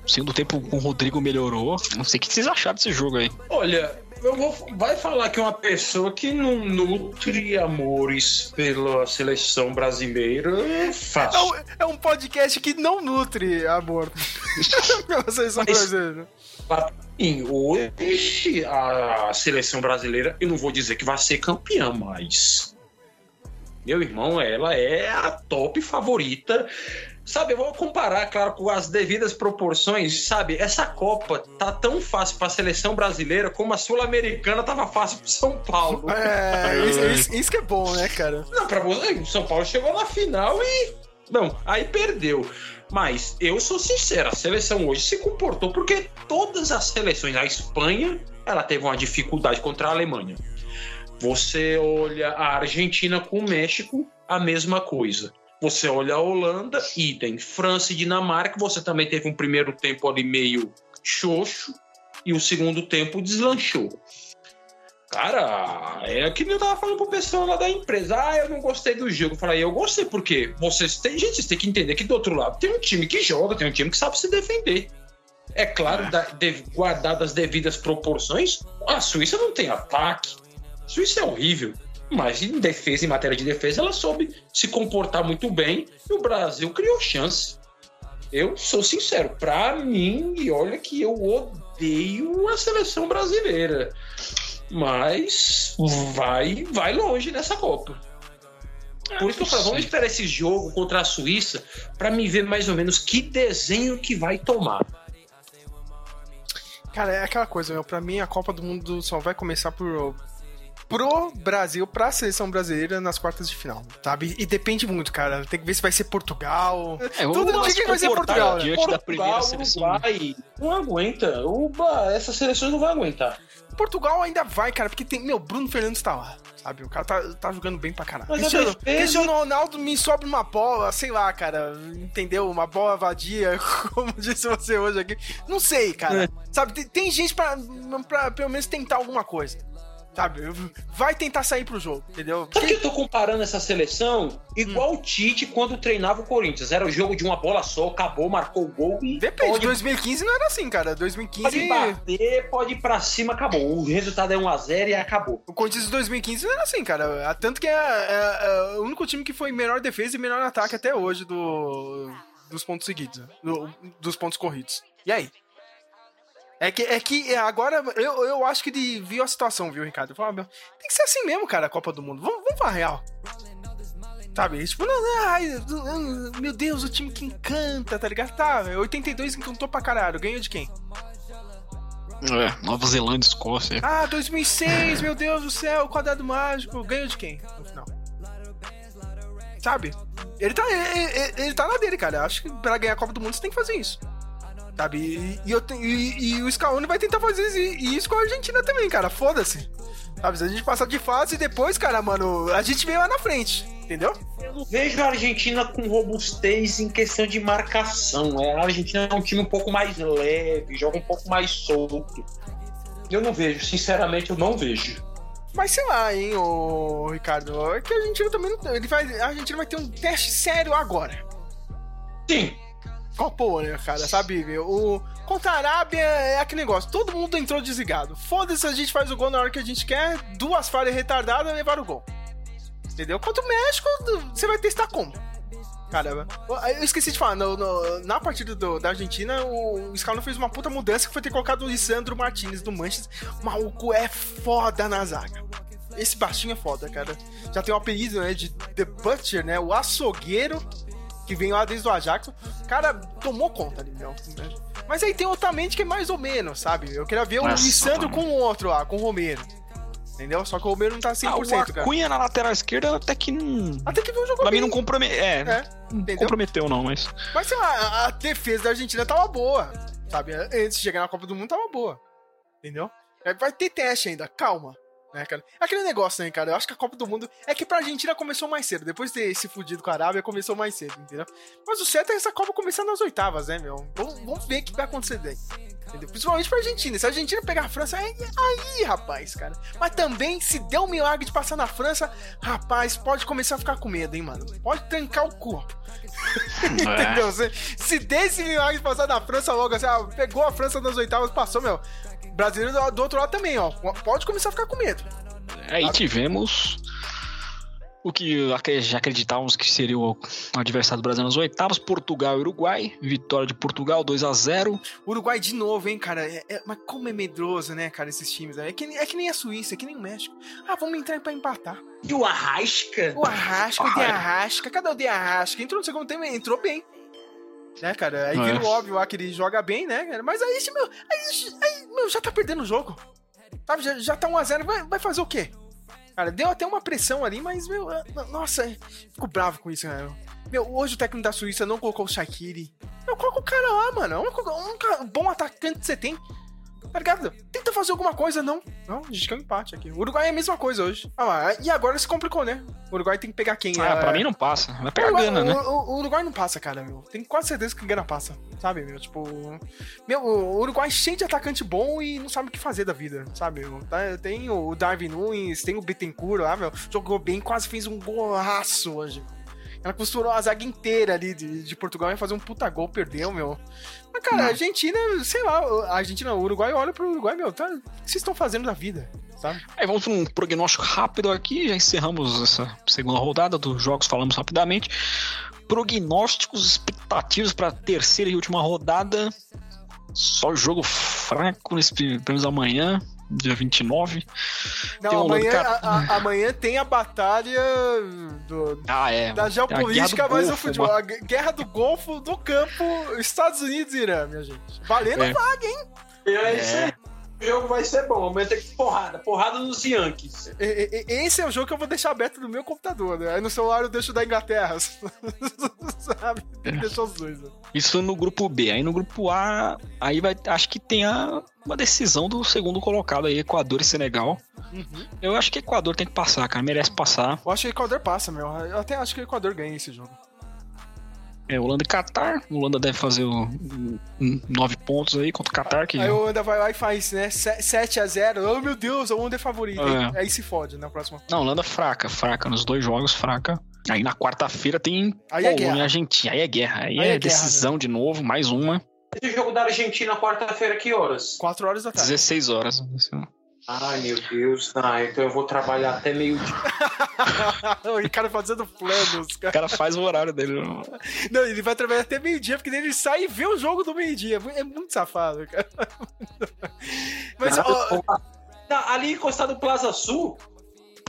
O segundo tempo com o Rodrigo melhorou. Não sei o que vocês acharam desse jogo aí. Olha, eu vou. Vai falar que uma pessoa que não nutre amores pela seleção brasileira é É fácil. um, é um podcast que não nutre amor pela seleção Mas- brasileira. Sim, hoje a seleção brasileira, eu não vou dizer que vai ser campeã, mas. Meu irmão, ela é a top favorita. Sabe, eu vou comparar, claro, com as devidas proporções. Sabe, essa Copa tá tão fácil pra seleção brasileira como a Sul-Americana tava fácil pro São Paulo. É, isso, isso- isso que é bom, né, cara? Não, pra você, o São Paulo chegou na final e. Não, aí perdeu. Mas eu sou sincero, a seleção hoje se comportou porque todas as seleções, a Espanha, ela teve uma dificuldade contra a Alemanha. Você olha a Argentina com o México, a mesma coisa. Você olha a Holanda, idem. França e Dinamarca, você também teve um primeiro tempo ali meio xoxo e o segundo tempo deslanchou. Cara, é que nem eu tava falando pro pessoal lá da empresa. Ah, eu não gostei do jogo. Eu falei, eu gostei porque vocês têm, gente, vocês têm que entender que do outro lado tem um time que joga, tem um time que sabe se defender. É claro, da, de, guardado as devidas proporções, a Suíça não tem ataque. A Suíça é horrível. Mas em defesa, em matéria de defesa, ela soube se comportar muito bem e o Brasil criou chance. Eu sou sincero, pra mim, e olha que eu odeio a seleção brasileira. Mas vai, vai longe nessa Copa. Por isso que eu falo, vamos esperar esse jogo contra a Suíça pra me ver mais ou menos que desenho que vai tomar. Cara, é aquela coisa, meu. Pra mim, a Copa do Mundo só vai começar por, pro Brasil, pra seleção brasileira nas quartas de final, sabe? E depende muito, cara. Tem que ver se vai ser Portugal. É, Tudo indica que vai ser Portugal, né? diante da primeira seleção. Uruguai, não aguenta. Uba, essas seleções não vão aguentar. Portugal ainda vai, cara, porque tem. Meu, Bruno Fernandes tá lá. Sabe? O cara tá, tá jogando bem pra caralho. Mas é Cristiano, pesos. Cristiano Ronaldo me sobe uma bola, sei lá, cara. Entendeu? Uma bola vadia, como disse você hoje aqui. Não sei, cara. É. Sabe? Tem, tem gente pra, pra pelo menos tentar alguma coisa. Sabe? Vai tentar sair pro jogo, entendeu? Sabe que eu tô comparando essa seleção igual o Tite quando treinava o Corinthians? Era o jogo de uma bola só, acabou, marcou o gol e Depende, pode, 2015 não era assim, cara. 2015. pode bater, pode ir pra cima, acabou. O resultado é 1x0 e acabou. O Corinthians de 2015 não era assim, cara. Tanto que é, é- é o único time que foi melhor defesa e melhor ataque até hoje do, dos pontos seguidos, do- dos pontos corridos. E aí? É que, é que agora eu, eu acho que ele viu a situação, viu, Ricardo? Falou, meu, tem que ser assim mesmo, cara, a Copa do Mundo. Vamos, vamos pra real. Sabe? Tipo, não, não, ai, meu Deus, o time que encanta, tá ligado? Tá, 82 encantou pra caralho. Ganhou de quem? É, Nova Zelândia, Escócia. Ah, 2006, meu Deus do céu, quadrado mágico. Ganhou de quem no final? Sabe? Ele tá, ele, ele- ele tá na dele, cara. Acho que pra ganhar a Copa do Mundo você tem que fazer isso. Sabe? E, e eu te- e- e o Scaloni vai tentar fazer isso, com a Argentina também, cara. Foda-se. Sabe? Se a gente passar de fase e depois, cara, mano, a gente vem lá na frente. Entendeu? Eu não vejo a Argentina com robustez em questão de marcação. É, A Argentina é um time um pouco mais leve, joga um pouco mais solto. Eu não vejo, sinceramente, eu não vejo. Mas sei lá, hein, ô Ricardo. É que a Argentina também não. Ele vai, a Argentina vai ter um teste sério agora. Sim, Copou, né, cara? Sabe? O, contra a Arábia é aquele negócio. Todo mundo entrou desligado. Foda-se, a gente faz o gol na hora que a gente quer. Duas falhas retardadas levaram o gol. Entendeu? Contra o México, você vai testar como? Caramba. Eu esqueci de falar, no- no- na partida do- da Argentina, o Scaloni fez uma puta mudança que foi ter colocado o Lisandro Martinez do Manchester. O maluco é foda na zaga. Esse baixinho é foda, cara. Já tem o apelido, né, de The Butcher, né? O açougueiro, que vem lá desde o Ajax. O cara tomou conta ali, meu. Mas aí tem o Otamendi que é mais ou menos, sabe? Eu queria ver o Nossa, Lissandro com o outro lá, com o Romero. Entendeu? Só que o Romero não tá Ah, 100%, o cara. Acunha na lateral esquerda até que não. Até que viu o jogo Pra mim bem. não comprometeu. É, É, não comprometeu não, mas. Mas sei lá, a- a defesa da Argentina tava boa, sabe? Antes de chegar na Copa do Mundo tava boa. Entendeu? É, Vai ter teste ainda, calma. Né, cara? Aquele negócio, né, cara? Eu acho que a Copa do Mundo. É que pra Argentina começou mais cedo. Depois de ter se fudido com a Arábia, começou mais cedo, entendeu? Mas o certo é essa Copa começar nas oitavas, né, meu? Vamos, vamos ver o que vai acontecer daí. Entendeu? Principalmente pra Argentina. Se a Argentina pegar a França, aí, aí, rapaz, cara. Mas também, se der um milagre de passar na França, rapaz, pode começar a ficar com medo, hein, mano? Pode trancar o corpo. Entendeu? Se, se desse milagre de passar na França logo, assim, ah, pegou a França nas oitavas, passou, meu. Brasileiro do, outro lado também, ó. Pode começar a ficar com medo. Aí tivemos o que já acreditávamos que seria o adversário do Brasil nas oitavas, Portugal e Uruguai. Vitória de Portugal 2 a 0 Uruguai de novo, hein, cara. É- é- mas como é medroso, né, cara, esses times. né? É que, nem- é que nem a Suíça, é que nem o México. Ah, vamos entrar pra empatar. E o Arrasca? O Arrasca, o de Arrasca. Cadê o de Arrasca? Entrou no segundo tempo, entrou bem. Né, cara? Aí É. vira o óbvio lá que ele joga bem, né, cara? Mas aí, meu, aí, aí, meu, já tá perdendo o jogo. Sabe, já, já tá 1x0, vai, vai fazer o quê? Cara, deu até uma pressão ali, mas, meu, ah, nossa, fico bravo com isso, cara. Meu, hoje o técnico da Suíça não colocou o Shaqiri. Meu, coloca o cara lá, mano. É um, um um bom atacante que você tem. Tá ligado? Tenta fazer alguma coisa, não. Não, a gente quer um empate aqui. O Uruguai é a mesma coisa hoje. Ah lá, e agora se complicou, né? O Uruguai tem que pegar quem? Ah, Ah, pra mim não passa. Vai pegar Uruguai- Gana, né? o- o- Uruguai não passa, cara, meu. Tenho quase certeza que o Gana passa. Sabe, meu? Tipo. Meu, o Uruguai é cheio de atacante bom e não sabe o que fazer da vida, sabe? meu? Tá- Tem o Darwin Nunes, tem o Bittencourt lá, meu. Jogou bem, quase fez um golaço hoje. Ela costurou a zaga inteira ali de, de Portugal e fazer um puta gol, perdeu, meu. Mas, cara, a Argentina, sei lá, a Argentina, o Uruguai olha pro Uruguai, meu, tá, o que vocês estão fazendo da vida, sabe? Aí vamos para um prognóstico rápido aqui, já encerramos essa segunda rodada dos jogos, falamos rapidamente. Prognósticos, expectativas para a terceira e última rodada. Só jogo fraco nesse pelo menos amanhã, dia 29. Não, Tem um amanhã, cara- a- a- amanhã tem a batalha do, Ah, é. da geopolítica, Guerra do mas o Golfo, futebol. mano. A guerra do Golfo do campo, Estados Unidos e Irã, minha gente. Valendo É. vaga, hein? É isso aí. O jogo vai ser bom. Amanhã tem que porrada. Porrada nos Yankees. Esse é o jogo que eu vou deixar aberto no meu computador, né? Aí no celular eu deixo da Inglaterra. Sabe? Que deixar os dois. Né? Isso no grupo B. Aí no grupo A, aí vai, acho que tem a, uma decisão do segundo colocado aí, Equador e Senegal. Uhum. Eu acho que Equador tem que passar, cara. Merece passar. Eu acho que o Equador passa, meu. Eu até acho que o Equador ganha esse jogo. É, Holanda e Catar. Holanda deve fazer o, um- nove pontos aí contra o Catar, que Aí o Holanda vai lá e faz, né? 7x0. Oh, meu Deus, o Holanda é favorito. Aí, É. aí se fode na próxima. Não, Holanda fraca, fraca. Nos dois jogos, fraca. Aí na quarta-feira tem Aí é Polônia e guerra. Argentina. Aí é guerra. Aí, Aí é, é guerra, decisão de novo, mais uma. Esse jogo da Argentina quarta-feira, que horas? 4 horas da tarde. 16 horas. Ai, meu Deus. Ah, então eu vou trabalhar até meio-dia. o Ricardo fazendo planos, O cara. cara faz o horário dele. Não, ele vai trabalhar até meio-dia, porque daí ele sai e vê o jogo do meio-dia. É muito safado, cara. Mas, ó, Tá, ali encostado no Plaza Sul,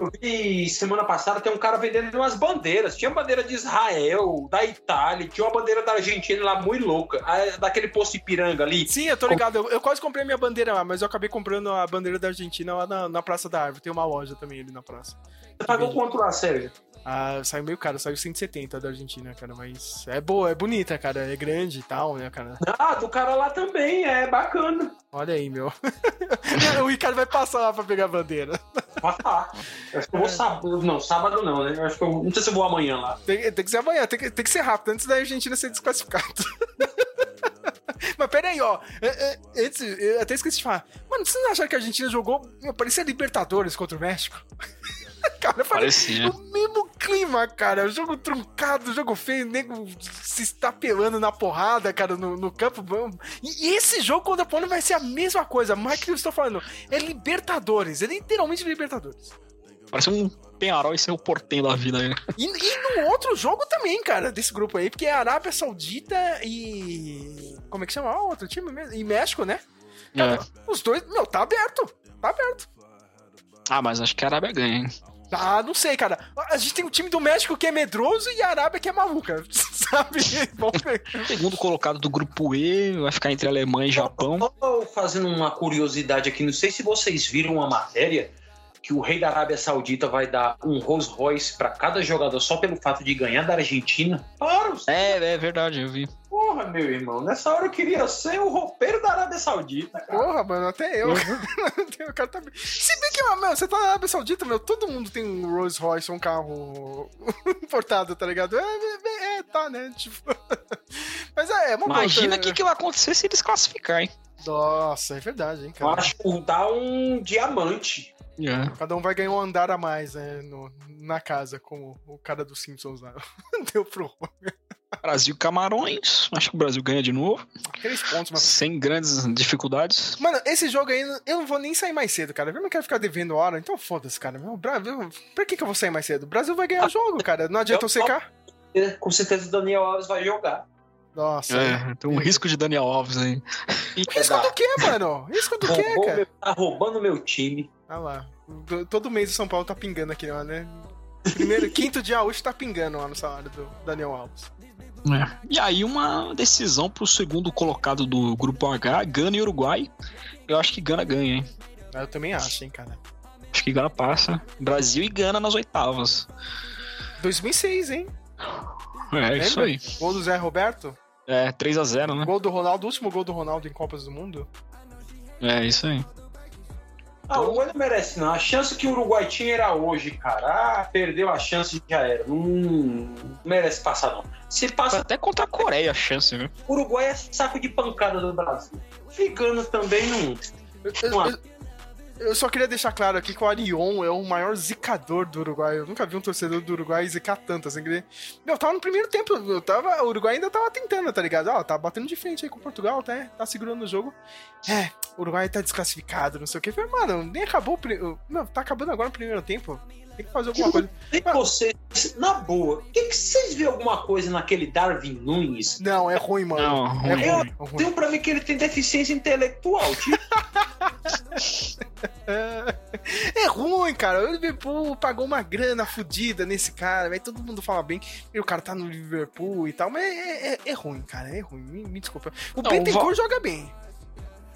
eu vi semana passada, tem um cara vendendo umas bandeiras. Tinha bandeira de Israel, da Itália, tinha uma bandeira da Argentina lá muito louca. a- Daquele posto Ipiranga ali. sim, eu tô ligado. Eu, eu quase comprei minha bandeira lá, mas eu acabei comprando a bandeira da Argentina lá na, na Praça da Árvore. Tem uma loja também ali na praça. Você pagou quanto lá, Sérgio? Ah, saiu meio caro, saiu 170 da Argentina, cara, mas é boa, é bonita, cara, é grande e tal, né, cara? Ah, do cara lá também, é bacana. Olha aí, meu. o Ricardo vai passar lá pra pegar a bandeira. Vai lá. Eu acho que eu vou sábado. Não, sábado não, né? Eu acho que eu. Não sei se eu vou amanhã lá. Tem, tem que ser amanhã, tem que, tem que ser rápido, antes da Argentina ser desclassificado. Mas pera aí, ó. é, é, Antes, eu até esqueci de falar. Mano, vocês não acharam que a Argentina jogou. Parecia Libertadores contra o México? Cara, Parecia. o mesmo clima, cara. Jogo truncado, jogo feio, nego se estapelando na porrada, cara, no, no campo. E, e esse jogo contra a Polônia vai ser a mesma coisa. Mas que eu estou falando, é Libertadores, é literalmente Libertadores. Parece um Penharol e ser o portenho da vida aí. E, e no outro jogo também, cara, desse grupo aí, porque é Arábia Saudita e. Como é que chama? Ah, outro time mesmo? E México, né? Cara, Os dois, meu, tá aberto. Tá aberto. Ah, mas acho que a Arábia ganha, hein? Ah, não sei, cara. A gente tem o time do México que é medroso e a Arábia que é maluca, sabe? Segundo colocado do grupo E, vai ficar entre Alemanha e Japão. Tô fazendo uma curiosidade aqui. Não sei se vocês viram uma matéria que o rei da Arábia Saudita vai dar um Rolls Royce pra cada jogador só pelo fato de ganhar da Argentina. Claro, É, é verdade, eu vi. Porra, meu irmão. Nessa hora eu queria ser o roupeiro da Arábia Saudita, cara. Porra, mano, até eu. o cara tá... Se bem que, meu, você tá na Arábia Saudita, meu, todo mundo tem um Rolls Royce, um carro importado, tá ligado? É, é, é, tá, né? Tipo... Mas é, é uma Imagina o que, que vai acontecer se eles classificarem. Nossa, é verdade, hein, Eu cara. acho que dá um diamante. É. Cada um vai ganhar um andar a mais né, no- na casa, como o cara dos Simpsons lá. Deu pro Brasil Camarões. Acho que o Brasil ganha de novo. Três pontos, mas. Sem grandes dificuldades. Mano, esse jogo aí, eu não vou nem sair mais cedo, cara. Eu não quero ficar devendo hora, então foda-se, cara. Meu, Brasil, pra que, que eu vou sair mais cedo? O Brasil vai ganhar o jogo, cara. Não adianta eu secar. É, Com certeza o Daniel Alves vai jogar. Nossa. É, tem um risco de Daniel Alves aí. Risco do quê, mano? Risco do quê, cara? meu- tá roubando meu time. Ah lá. Todo mês o São Paulo tá pingando aqui, ó, né? Primeiro, quinto dia útil tá pingando lá no salário do Daniel Alves. É. E aí uma decisão pro segundo colocado do grupo H, Gana e Uruguai. Eu acho que Gana ganha, hein? Ah, Eu também acho, hein, cara. Acho que Gana passa. Brasil e Gana nas oitavas. 2006, hein? É isso Lembra? aí. Gol do Zé Roberto. É 3x0, né? Gol do Ronaldo, o último gol do Ronaldo em Copas do Mundo. É isso aí. Ah, o Uruguai não merece, não. A chance que o Uruguai tinha era hoje, cara. Ah, perdeu a chance e já era. Não, não merece passar, não. Se passa, Até contra a Coreia a chance, viu? o Uruguai é saco de pancada do Brasil. Ficando também não. Eu, eu- eu- eu só queria deixar claro aqui que o Arion é o maior zicador do Uruguai. Eu nunca vi um torcedor do Uruguai zicar tanto, assim. que- Meu, tava no primeiro tempo. Eu tava, o Uruguai ainda tava tentando, tá ligado? Ó, tá batendo de frente aí com o Portugal, até. Tá segurando o jogo. É, o Uruguai tá desclassificado, não sei o que. Falei, mano, nem acabou o. pri- Não, tá acabando agora o primeiro tempo. Tem que fazer alguma coisa. E vocês, na boa, o que, que vocês vê alguma coisa naquele Darwin Nunes? Não, é ruim, mano. Não, é ruim. ruim. é ruim. Deu pra mim que ele tem deficiência intelectual, tipo. É ruim, cara. O Liverpool pagou uma grana fodida nesse cara, vai todo mundo fala bem. E o cara tá no Liverpool e tal, mas é, é- é ruim, cara. É ruim. Me, me desculpa. O Não, Bentencourt joga bem.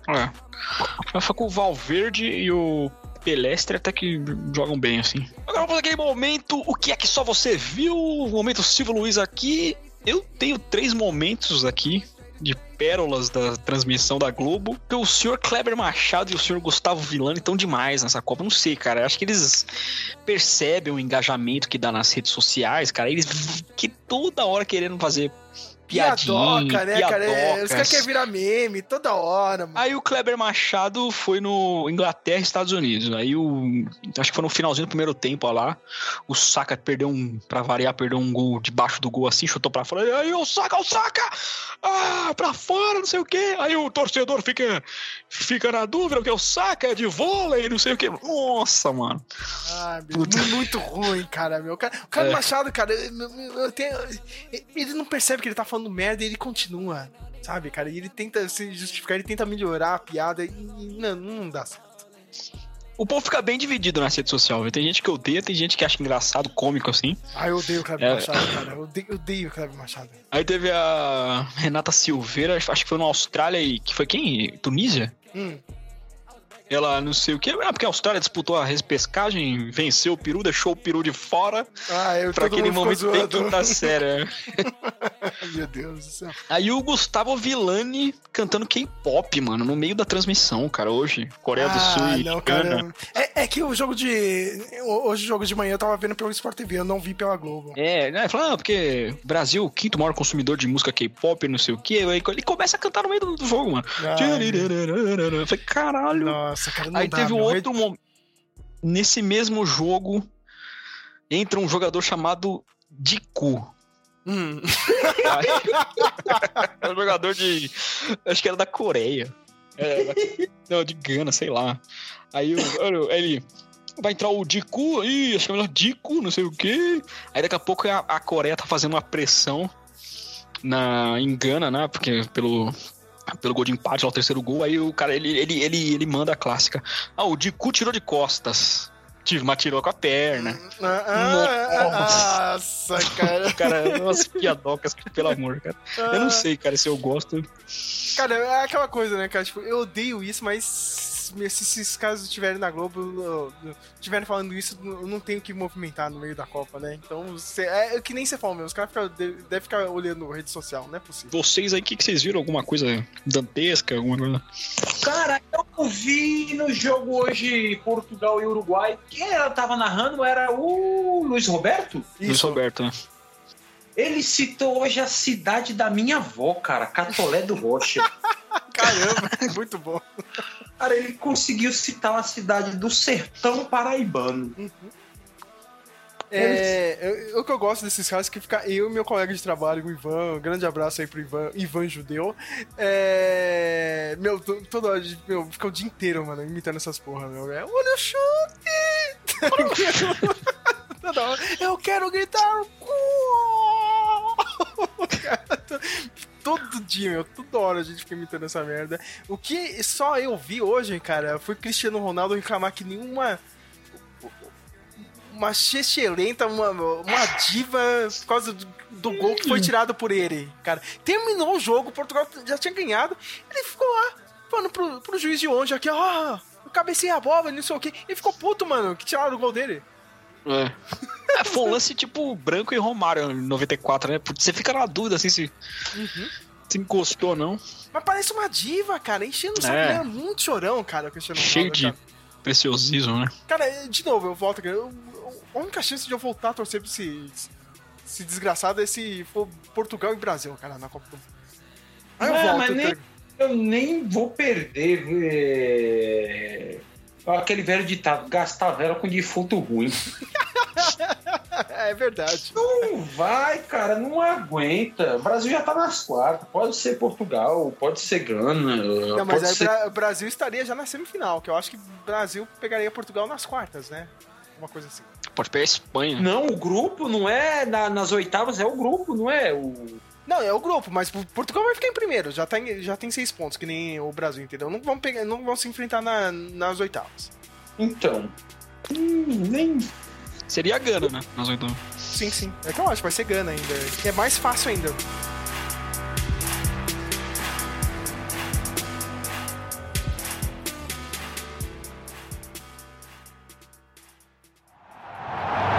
É. Só que o Valverde e o Pelestre até que jogam bem, assim. Agora vamos aquele momento, o que é que só você viu? O momento Silvio Luiz aqui. Eu tenho três momentos aqui de pérolas da transmissão da Globo. Que o senhor Kleber Machado e o senhor Gustavo Villani estão demais nessa Copa. Não sei, cara. Acho que eles percebem o engajamento que dá nas redes sociais, cara. Eles que toda hora querendo fazer piadinha, Piadoca, né, cara? É, Os piadocas. caras querem virar meme toda hora, mano. Aí o Kleber Machado foi no Inglaterra e Estados Unidos. Aí o. Acho que foi no finalzinho do primeiro tempo ó lá. O Saka perdeu um. Pra variar, perdeu um gol debaixo do gol assim, chutou pra fora. Aí o Saka, o Saka! Ah, pra fora, não sei o quê. Aí o torcedor fica, fica na dúvida, porque o Saka é de vôlei, não sei o quê. Nossa, mano. Ai, meu, mu- muito ruim, cara, meu. O cara, o cara É. Machado, cara, eu- eu tenho- ele não percebe que ele tá falando merda e ele continua, sabe, cara? E ele tenta se justificar, ele tenta melhorar a piada e, e não, não dá certo. O povo fica bem dividido na rede social, viu? Tem gente que odeia, tem gente que acha engraçado, cômico assim. Ah, eu odeio o Kleber É. Machado, cara. Eu odeio, odeio o Kleber Machado. Aí teve a Renata Silveira, acho que foi na Austrália e. Que foi quem? Tunísia? Hum. Ela não sei o que. Ah, porque a Austrália disputou a repescagem, venceu o peru, deixou o peru de fora. Ah, eu Pra aquele momento bem quinta série. Meu Deus do céu. Aí o Gustavo Villani cantando K-pop, mano, no meio da transmissão, cara, hoje. Coreia do Sul Ah, e não. É, é que o jogo de. Hoje, o jogo de manhã, eu tava vendo pelo Sport TV, eu não vi pela Globo. É, né? Falando, ah, porque Brasil, o quinto maior consumidor de música K-pop, não sei o quê. Aí ele começa a cantar no meio do, do jogo, mano. Ai, Eu falei, caralho. Nossa, cara, não Aí dá, teve um outro momento. Nesse mesmo jogo, entra um jogador chamado Diku. Hum. É um jogador de. Acho que era da Coreia. É, da- não, de Gana, sei lá. Aí olha, ele. Vai entrar o Diku, ih, acho que é melhor Diku, não sei o quê. Aí daqui a pouco a, a Coreia tá fazendo uma pressão na em Gana, né? Porque pelo. Pelo gol de empate, lá o terceiro gol, aí o cara ele, ele, ele, ele manda a clássica. Ah, o Diku tirou de costas. Tive, mas tirou com a perna. Ah, ah, Nossa, cara. Cara, umas piadocas, pelo amor, cara. Eu não sei, cara, se eu gosto. Cara, é aquela coisa, né, cara? Tipo, eu odeio isso, mas se esses casos estiverem na Globo, estiverem falando isso, eu não tenho que movimentar no meio da Copa, né? Então, cê- é que nem você falou mesmo, os caras devem ficar olhando rede social, não é possível. Vocês aí, o que, que vocês viram? Alguma coisa dantesca? Alguma coisa? Cara, eu vi no jogo hoje Portugal e Uruguai. Quem ela tava narrando era o Luiz Roberto. Luiz Roberto, né? Ele citou hoje a cidade da minha avó, cara, Catolé do Rocha. Caramba, muito bom. Cara, ele conseguiu citar uma cidade do sertão paraibano. É, eu- o que eu gosto desses caras é que fica eu e meu colega de trabalho, o Ivan, um grande abraço aí pro Ivan, Ivan Judeu. É, meu, to- toda hora, meu, fica o dia inteiro, mano, imitando essas porra, meu. É, olha o chute! toda hora, eu quero gritar o cu! Todo dia, meu, toda hora a gente fica imitando essa merda. O que só eu vi hoje, cara, foi Cristiano Ronaldo reclamar que nenhuma uma chechelenta, uma, uma diva por causa do, do gol que foi tirado por ele, cara. Terminou o jogo, Portugal já tinha ganhado, ele ficou lá, falando pro, pro juiz de onde aqui, ó, eu cabecei a bola, não sei o que. Ele ficou puto, mano, que tiraram o gol dele. É. É, foi um lance tipo Branco e Romário em 94, né? Porque Você fica na dúvida assim se, se encostou ou não. Mas parece uma diva, cara, enchendo o saco, É. é muito chorão, cara, o Cristiano Cheio Ronaldo, de cara. preciosismo, né? Cara, de novo, eu volto aqui. eu- A única chance de eu voltar a torcer pra esse, esse desgraçado é se for Portugal e Brasil, cara, na Copa do Mundo. Aí eu É, volto. mas nem- Eu nem vou perder é, aquele velho ditado, gastar vela com defunto ruim. É verdade. Não vai, cara, não aguenta. O Brasil já tá nas quartas. Pode ser Portugal, pode ser Gana. Não, mas pode aí o ser... O Brasil estaria já na semifinal, que eu acho que o Brasil pegaria Portugal nas quartas, né? Uma coisa assim. Pode pegar a Espanha. Não, o grupo não é na- nas oitavas, é o grupo, não é o. Não, é o grupo, mas o Portugal vai ficar em primeiro, já, tá em- já tem seis pontos, que nem o Brasil, entendeu? Não vão, pegar, não vão se enfrentar na- nas oitavas. Então. Hum, nem. Seria Gana, né? Mas então. Sim, sim. É que eu acho, vai ser Gana ainda. É mais fácil ainda.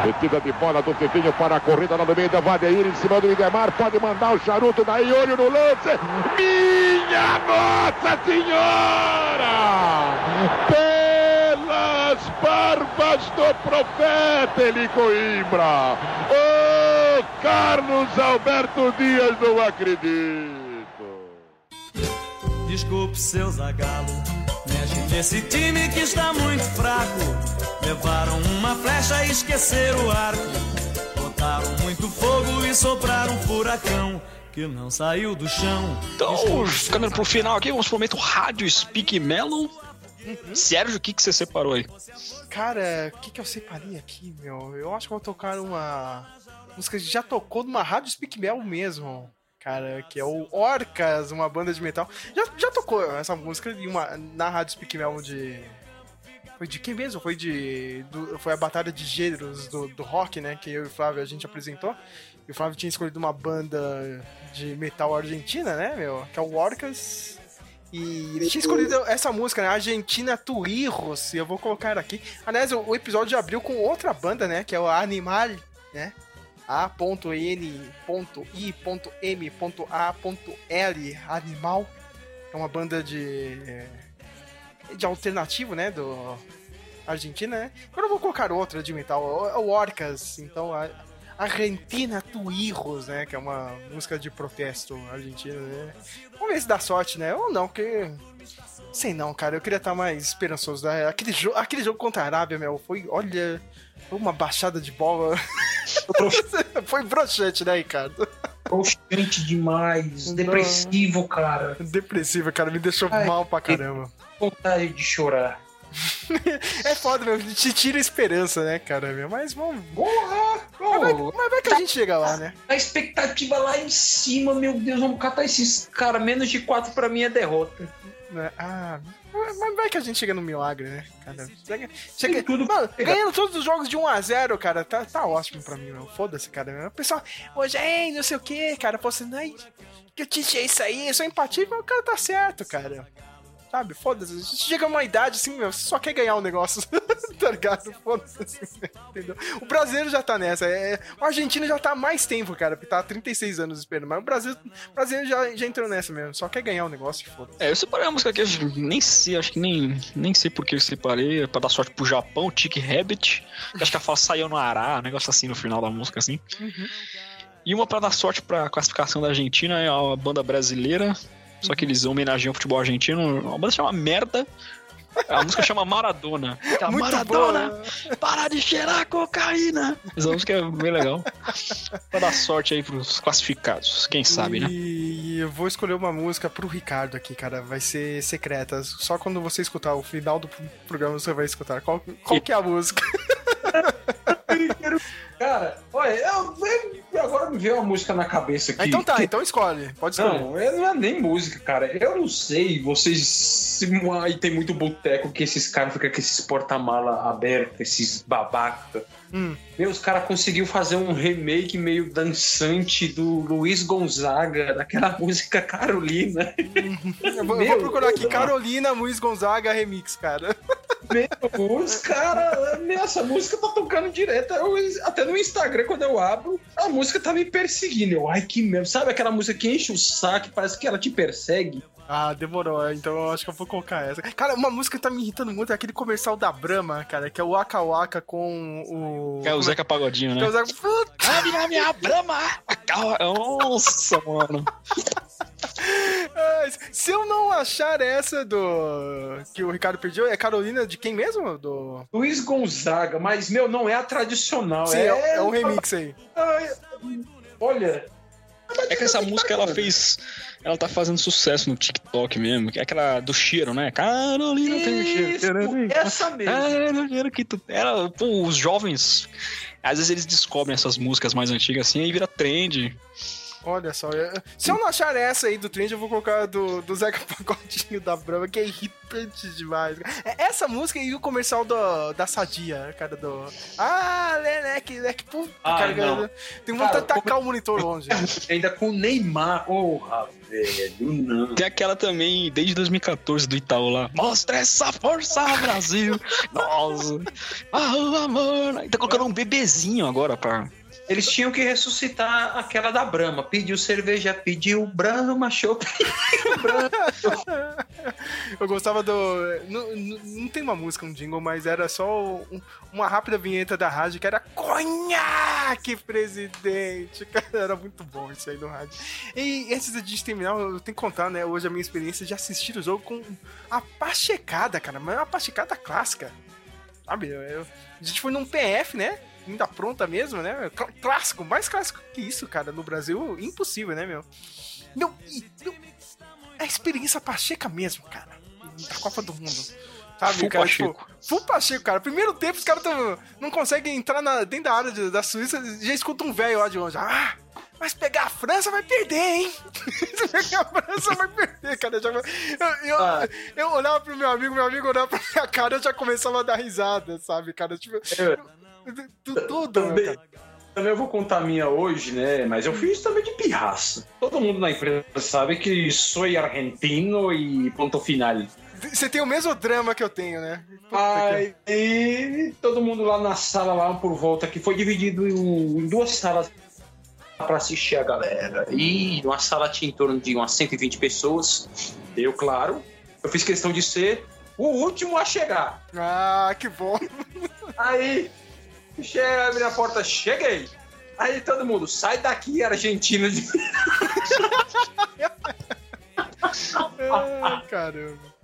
Metida de bola do Tivinho para a corrida lá no meio da Vadeir em cima do Idemar. Pode mandar o charuto da olho no lance. Minha Nossa Senhora! Barbas do profeta Eli Coimbra! Ô Carlos Alberto Dias, não acredito! Desculpe, seu Zagalo. Mexe nesse time que está muito fraco. Levaram uma flecha e esqueceram o arco. Botaram muito fogo e sopraram um furacão que não saiu do chão. Então, ficando pro final aqui, vamos pro momento Rádio Speak Melon. Sérgio, o que, que você separou aí? Cara, o que, que eu separei aqui, meu? Eu acho que vou tocar uma música que já tocou numa rádio Speak Mel mesmo. Cara, que é o Orcas, uma banda de metal. Já, já tocou essa música em uma, na rádio Speak Mel de. Foi de quem mesmo? Foi de. do- foi a batalha de gêneros do, do rock, né? Que eu e o Flávio a gente apresentou. E o Flávio tinha escolhido uma banda de metal argentina, né, meu? Que é o Orcas. E ele tinha escolhido essa música, né? Argentina Tuirros. E eu vou colocar aqui. Aliás, o, o episódio já abriu com outra banda, né? Que é o Animal, né? A.N.I.M.A.L Animal. É uma banda de. de alternativo, né? Do. Argentina, né? Agora eu vou colocar outra de metal, o o Orcas. Então, Argentina Tuirros, né? Que é uma música de protesto argentina, né? Vamos ver se dá sorte, né? Ou não, porque. Sei não, cara. Eu queria estar mais esperançoso. Né? Aquele, jo aquele jogo contra a Arábia, meu, foi. Olha. Foi uma baixada de bola. foi broxante, né, Ricardo? Constante demais, depressivo, cara. Depressivo, cara. Me deixou Ai, mal pra caramba. Vontade de chorar. É foda, meu. Te tira a esperança, né, cara? Meu? Mas vamos. Porra! Mas vai, mas vai que a gente chega lá, né? A expectativa lá em cima, meu Deus, vamos catar esses cara. Menos de 4 pra mim é derrota. Né? Ah, mas vai que a gente chega no milagre, né? Cara, chega, chega, tudo mano, ganhando todos os jogos de 1x0, cara, tá, tá ótimo pra mim, meu. Foda-se, cara. Meu. O pessoal, hoje, ei, não sei o que, cara, pô, você não é. Que eu te é isso aí, só empatia, mas o cara tá certo, cara. Sabe, foda-se. A gente chega numa idade assim, meu, você só quer ganhar o negócio. tá ligado? Foda-se, entendeu? O brasileiro já tá nessa. É, o argentino já tá há mais tempo, cara, porque tá há 36 anos esperando. Mas o Brasil, o brasileiro já, já entrou nessa mesmo. Só quer ganhar o negócio e foda-se. É, eu separei a música aqui, eu nem sei, acho que nem, nem sei por que eu separei, é pra dar sorte pro Japão, Tiki Rabbit. que Acho que a fala saiu no Ará, um negócio assim no final da música, assim. E uma pra dar sorte pra classificação da Argentina é a banda brasileira, só que eles homenageiam o futebol argentino. Uma banda chama Merda. A música chama Maradona. Aquela, Muito Maradona, boa. para de cheirar cocaína. Essa música é bem legal. Pra dar sorte aí pros classificados, quem sabe, né? E eu vou escolher uma música pro Ricardo aqui, cara. Vai ser secreta. Só quando você escutar o final do programa você vai escutar. Qual, qual que é a música? Cara, olha, eu, eu- agora me veio uma música na cabeça aqui. Então tá, então escolhe. Pode escolher. Não, é- não é nem música, cara. Eu não sei, vocês. Aí tem muito boteco que esses caras ficam com esses porta-mala abertos, esses babaca. Hum. Meu, os caras conseguiu fazer um remake meio dançante do Luiz Gonzaga, daquela música Carolina. Eu vou, eu vou procurar aqui. Carolina Luiz Gonzaga Remix, cara. Meu, os caras. Essa música tá tocando direto. Eu- até no Instagram, quando eu abro, a música tá me perseguindo. Eu, ai que merda. Sabe aquela música que enche o saco, parece que ela te persegue? Ah, demorou. Então eu acho que eu vou colocar essa. Cara, uma música que tá me irritando muito é aquele comercial da Brahma, cara, que é o Waka Waka com o. Que é o Zeca Pagodinho, Que é né? o Zeca- Puta, A minha, minha brama! Nossa, mano. Se eu não achar essa do. que o Ricardo pediu, é Carolina de quem mesmo? Do. Luiz Gonzaga, mas, meu, não é a tradicional. Sim, é, é um remix aí. Olha. É que essa música ela fez. Ela tá fazendo sucesso no TikTok mesmo. que É aquela do cheiro, né? Carolina tem cheiro. essa mesmo. Carolina, cheiro que tu. Ela, pô, os jovens. Às vezes eles descobrem essas músicas mais antigas assim e vira trend. Olha só, eu- se eu não achar essa aí do trend, eu vou colocar a do, do Zeca Pagodinho da Brahma, que é irritante demais. É Essa música e o comercial do, da Sadia, cara, do... Ah, Leque, Leque, puta, Ai, cara, não. tem vontade Cara, de tacar o monitor longe. Ainda com o Neymar. Porra, velho, não. Tem aquela também, desde 2014, do Itaú lá. Mostra essa força, Brasil! Nossa! Ah, amor! Aí tá colocando um bebezinho agora pra. Eles tinham que ressuscitar aquela da Brahma. Pediu cerveja, pediu Brahma, chopp. Eu gostava do. Não, não- tem uma música, um jingle, mas era só um- uma rápida vinheta da rádio que era Conhaque, presidente! Cara, era muito bom isso aí no rádio. E antes de gente terminar, eu tenho que contar, né, hoje a minha experiência de assistir o jogo com a pachecada, cara, mas é uma pachecada clássica. Sabe? Eu- eu- a gente foi num PF, né? Ainda pronta mesmo, né? Cl- Clássico, mais clássico que isso, cara. No Brasil, impossível, né, meu? Meu, e- meu, a experiência Pacheca mesmo, cara. Da Copa do Mundo. Sabe, Full cara? Pacheco. Tipo, full Pacheco, cara. Primeiro tempo, os caras tão- não conseguem entrar na- dentro da área de- da Suíça, já escuta um velho lá de longe. Ah, mas pegar a França vai perder, hein? Se pegar a França vai perder, cara. Eu, já- eu, eu, Ah. eu olhava pro meu amigo, meu amigo olhava pra minha cara, eu já começava a dar risada, sabe, cara? Tipo, tu- tudo, Também, cara. também eu vou contar a minha hoje, né? Mas eu fiz também de pirraça. Todo mundo na empresa sabe que sou argentino e ponto final. Você tem o mesmo drama que eu tenho, né? Que- Aí todo mundo lá na sala, lá por volta, que foi dividido em, em duas salas para assistir a galera. E uma sala tinha em torno de umas 120 pessoas. Eu, claro, eu fiz questão de ser o último a chegar. Ah, que bom. Aí, chega, abre a porta, cheguei. Aí todo mundo, sai daqui, argentino. De... Ai, caramba.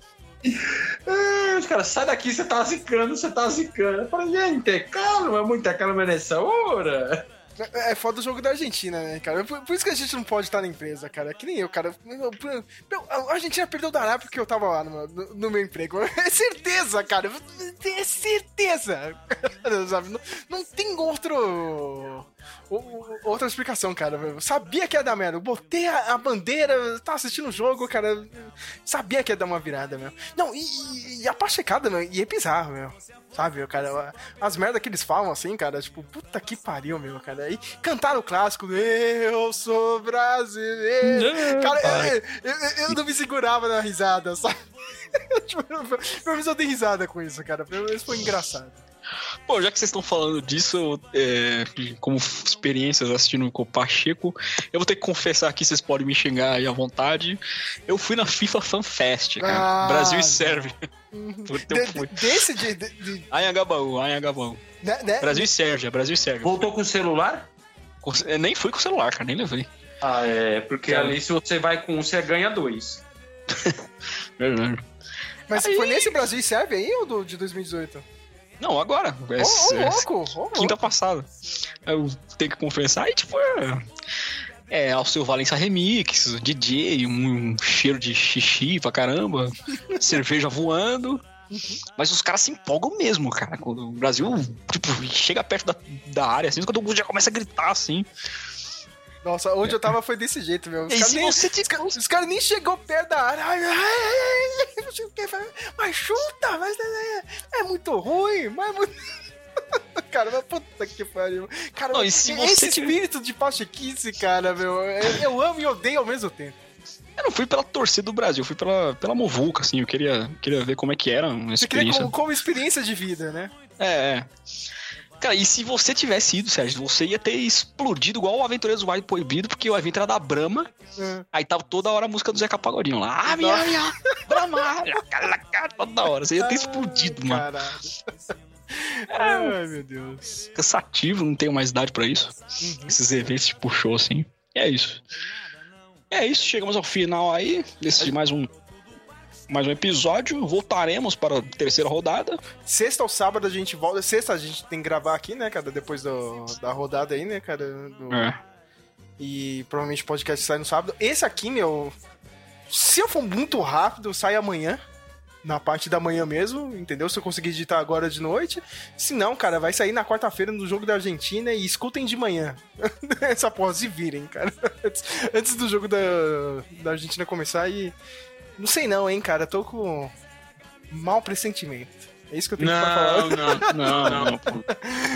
Os caras, sai daqui, você tá zicando, você tá zicando. Eu falei, gente, calma, muita calma nessa hora. É é foda o jogo da Argentina, né, cara? Por, por isso que a gente não pode estar na empresa, cara. Que nem eu, cara. A Argentina perdeu da Arábia porque eu tava lá no, meu- no- no meu emprego. É certeza, cara. É certeza. Sabe? Não, não tem outro. Outra explicação, cara. Eu sabia que ia dar merda. Eu botei a, a bandeira, eu tava assistindo o jogo, cara. Sabia que ia dar uma virada, meu. Não, e, e- a pachecada, meu, e é bizarro, meu. Sabe, cara? As merdas que eles falam assim, cara, tipo, puta que pariu, meu, cara. E cantaram o clássico, eu sou brasileiro. Cara, eu, eu- eu não me segurava na risada, sabe? Tipo, Pelo menos eu dei risada com isso, cara. Pelo menos foi engraçado. Pô, já que vocês estão falando disso, eu, é, como experiências assistindo com o Pacheco, eu vou ter que confessar aqui, vocês podem me xingar aí à vontade. Eu fui na FIFA Fan Fest, cara. Ah, Brasil e Sérvia. Eu De- desse de, de, de- Anhangabaú, Anhangabaú. né, né? Brasil e Sérvia, Brasil e Sérvia. Voltou com o celular? Eu nem fui com o celular, cara, nem levei. Ah, é, porque Cara. ali se você vai com um, você ganha dois. Verdade. Mas foi nesse Brasil e Sérvia aí ou do, de 2018? Não, agora. É, ô, é- louco! ô, louco. quinta passada. Eu tenho que confessar, e tipo, é. É, ao seu Valença Remix, DJ, um cheiro de xixi pra caramba, cerveja voando. Mas os caras se empolgam mesmo, cara. Quando o Brasil, tipo, chega perto da, da área, assim, quando o mundo já começa a gritar, assim. Nossa, onde eu tava foi desse jeito, meu. Os E caras se nem, você te- os ca- os caras nem chegou perto da área. Ai, ai, ai, mas chuta, mas é, é muito ruim, mas é muito. Cara, mas puta que pariu. Cara, Não, se esse tiver- espírito de pachequice, cara, meu, eu, amo e odeio ao mesmo tempo. Eu não fui pela torcida do Brasil, eu fui pela, pela Movuca, assim. Eu queria, queria ver como é que era a Você queria experiência. como, como experiência de vida, né? É, é. Cara, e se você tivesse ido, Sérgio, você ia ter explodido igual o Aventureiros do Vale Proibido, porque o evento era da Brahma, É. aí tava toda hora a música do Zeca Pagodinho lá. Ah, minha, minha, Brahma, toda hora. Você ia ter explodido, mano. Caralho. Ai, meu Deus. Cansativo, não tenho mais idade pra isso. Uhum. Esses eventos tipo show assim. E é isso. É isso, chegamos ao final aí desse de mais um mais um episódio. Voltaremos para a terceira rodada. Sexta ou sábado a gente volta. Sexta a gente tem que gravar aqui, né, cara? Depois do, da rodada aí, né, cara? Do- É. E provavelmente o podcast sai no sábado. Esse aqui, meu. Se eu for muito rápido, sai amanhã. na parte da manhã mesmo, entendeu? Se eu conseguir editar agora de noite. Se não, cara, vai sair na quarta-feira no jogo da Argentina e escutem de manhã. Essa porra se virem, cara. Antes, antes do jogo da, da Argentina começar e. Não sei não, hein, cara. Tô com mau pressentimento. É isso que eu tenho pra falar. Não, não, não, não.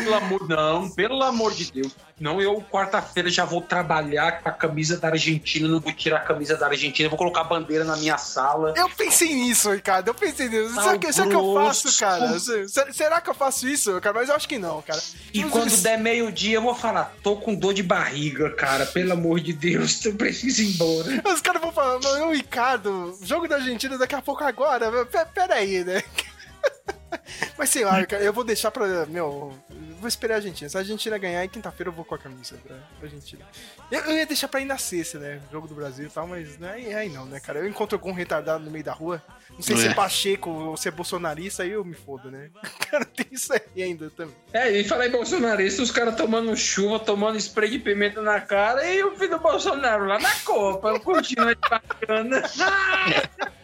Pelo amor, não, pelo amor de Deus. Não, eu quarta-feira já vou trabalhar com a camisa da Argentina, não vou tirar a camisa da Argentina, vou colocar a bandeira na minha sala. Eu pensei nisso, Ricardo. Eu pensei nisso. Tá Será que, será que eu faço, grosso. cara? Se- Será que eu faço isso, cara? Mas eu acho que não, cara. E quando der meio-dia, eu vou falar, tô com dor de barriga, cara, pelo amor de Deus, eu preciso ir embora. Os caras vão falar, meu Ricardo, jogo da Argentina daqui a pouco agora. P- Pera aí, né? Mas sei lá, cara, eu vou deixar pra. Meu. Vou esperar a Argentina. Se a Argentina ganhar, em quinta-feira eu vou com a camisa pra, pra Argentina. Eu, eu ia deixar pra ir na sexta, né? Jogo do Brasil e tal, mas né, aí, aí não, né, cara? Eu encontro algum retardado no meio da rua. Não sei se é É. Pacheco ou se é bolsonarista, aí eu me fodo, né? Cara, tem isso aí ainda também. É, e falei bolsonarista, os caras tomando chuva, tomando spray de pimenta na cara, e o filho do Bolsonaro lá na Copa, curtindo de bacana.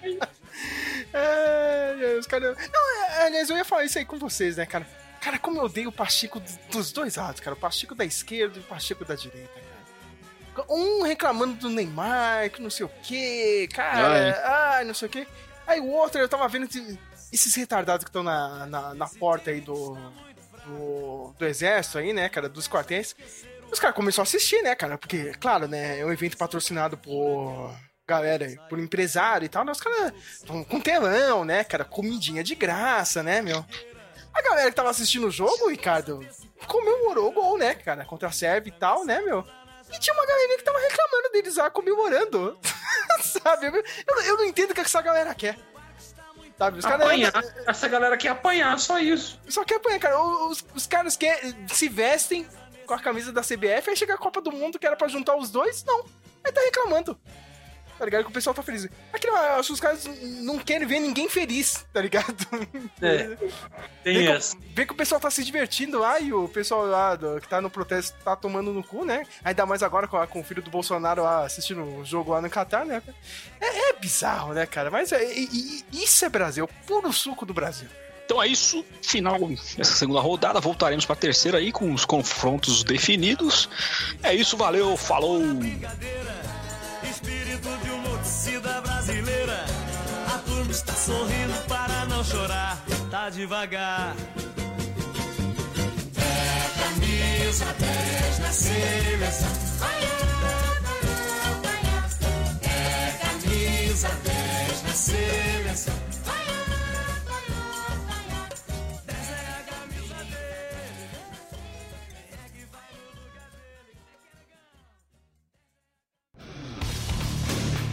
É, é, os caras. Não, é, aliás, eu ia falar isso aí com vocês, né, cara? Cara, como eu odeio o Pacheco do- dos dois lados, cara. O Pacheco da esquerda e o Pacheco da direita, cara. Um reclamando do Neymar, que não sei o quê, cara. Ai, não sei o quê. Aí o outro, eu tava vendo esse- esses retardados que estão na, na, na porta aí do, do, do exército aí, né, cara, dos quartéis. Os caras começaram a assistir, né, cara? Porque, claro, né, é um evento patrocinado por galera, por empresário e tal, né? Os caras tão com telão, né, cara? Comidinha de graça, né, meu? A galera que tava assistindo o jogo, Ricardo, comemorou o gol, né, cara? Contra a Sérvia e tal, né, meu? E tinha uma galerinha que tava reclamando deles lá, comemorando. Sabe? Eu, eu- não entendo o que essa galera quer. Sabe? Os caras. Apanhar. Essa galera quer apanhar, só isso. Só quer apanhar, cara. Os, os caras que se vestem com a camisa da CBF, aí chega a Copa do Mundo que era pra juntar os dois, não. Aí tá reclamando. Tá ligado? Que o pessoal tá feliz. Aqui, acho que os caras não querem ver ninguém feliz, tá ligado? É, tem Vê essa. que, vê que o pessoal tá se divertindo lá e o pessoal lá do- que tá no protesto tá tomando no cu, né? Ainda mais agora com, a- com o filho do Bolsonaro lá assistindo o jogo lá no Catar, né? É, é bizarro, né, cara? Mas é- e- e- isso é Brasil, puro suco do Brasil. Então é isso, final dessa segunda rodada. Voltaremos para a terceira aí com os confrontos definidos. É isso, valeu, falou. Espírito de uma brasileira. A turma está sorrindo para não chorar. Tá devagar. É camisa 10 na seleção. É camisa 10 na seleção.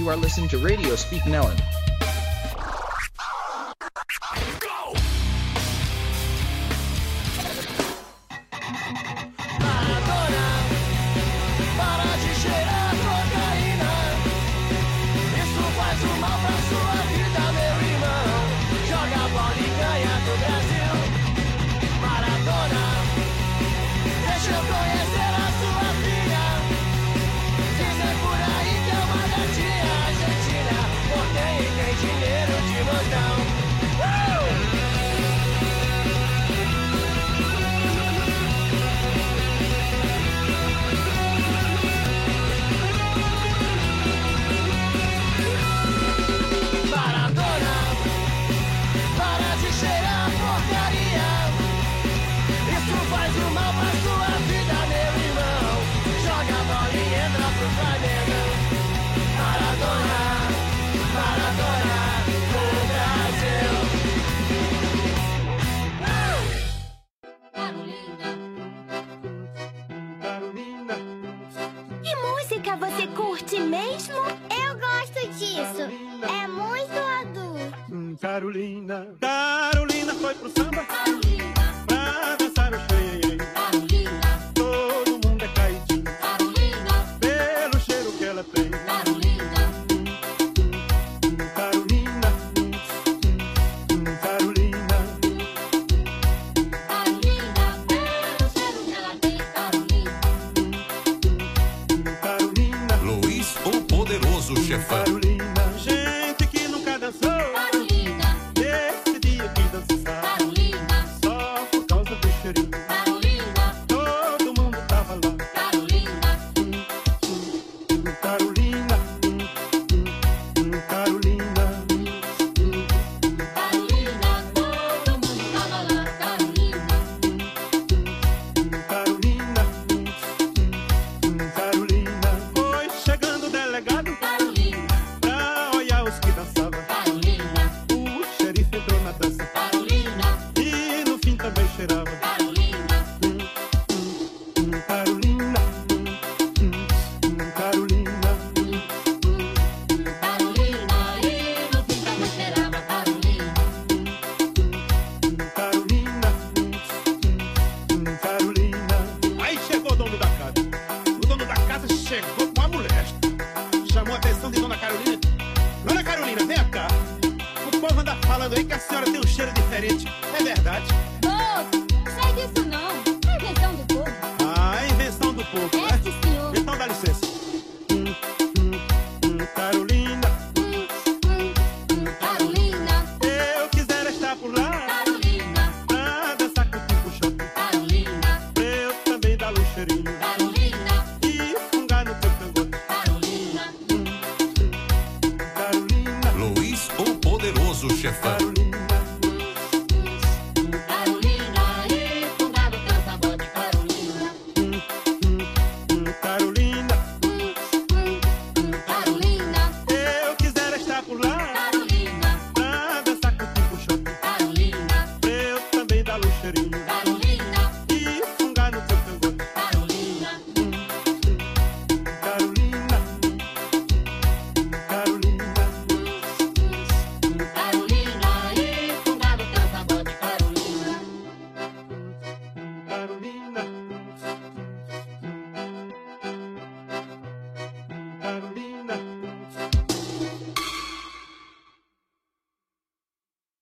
You are listening to Radio Speak Nellen.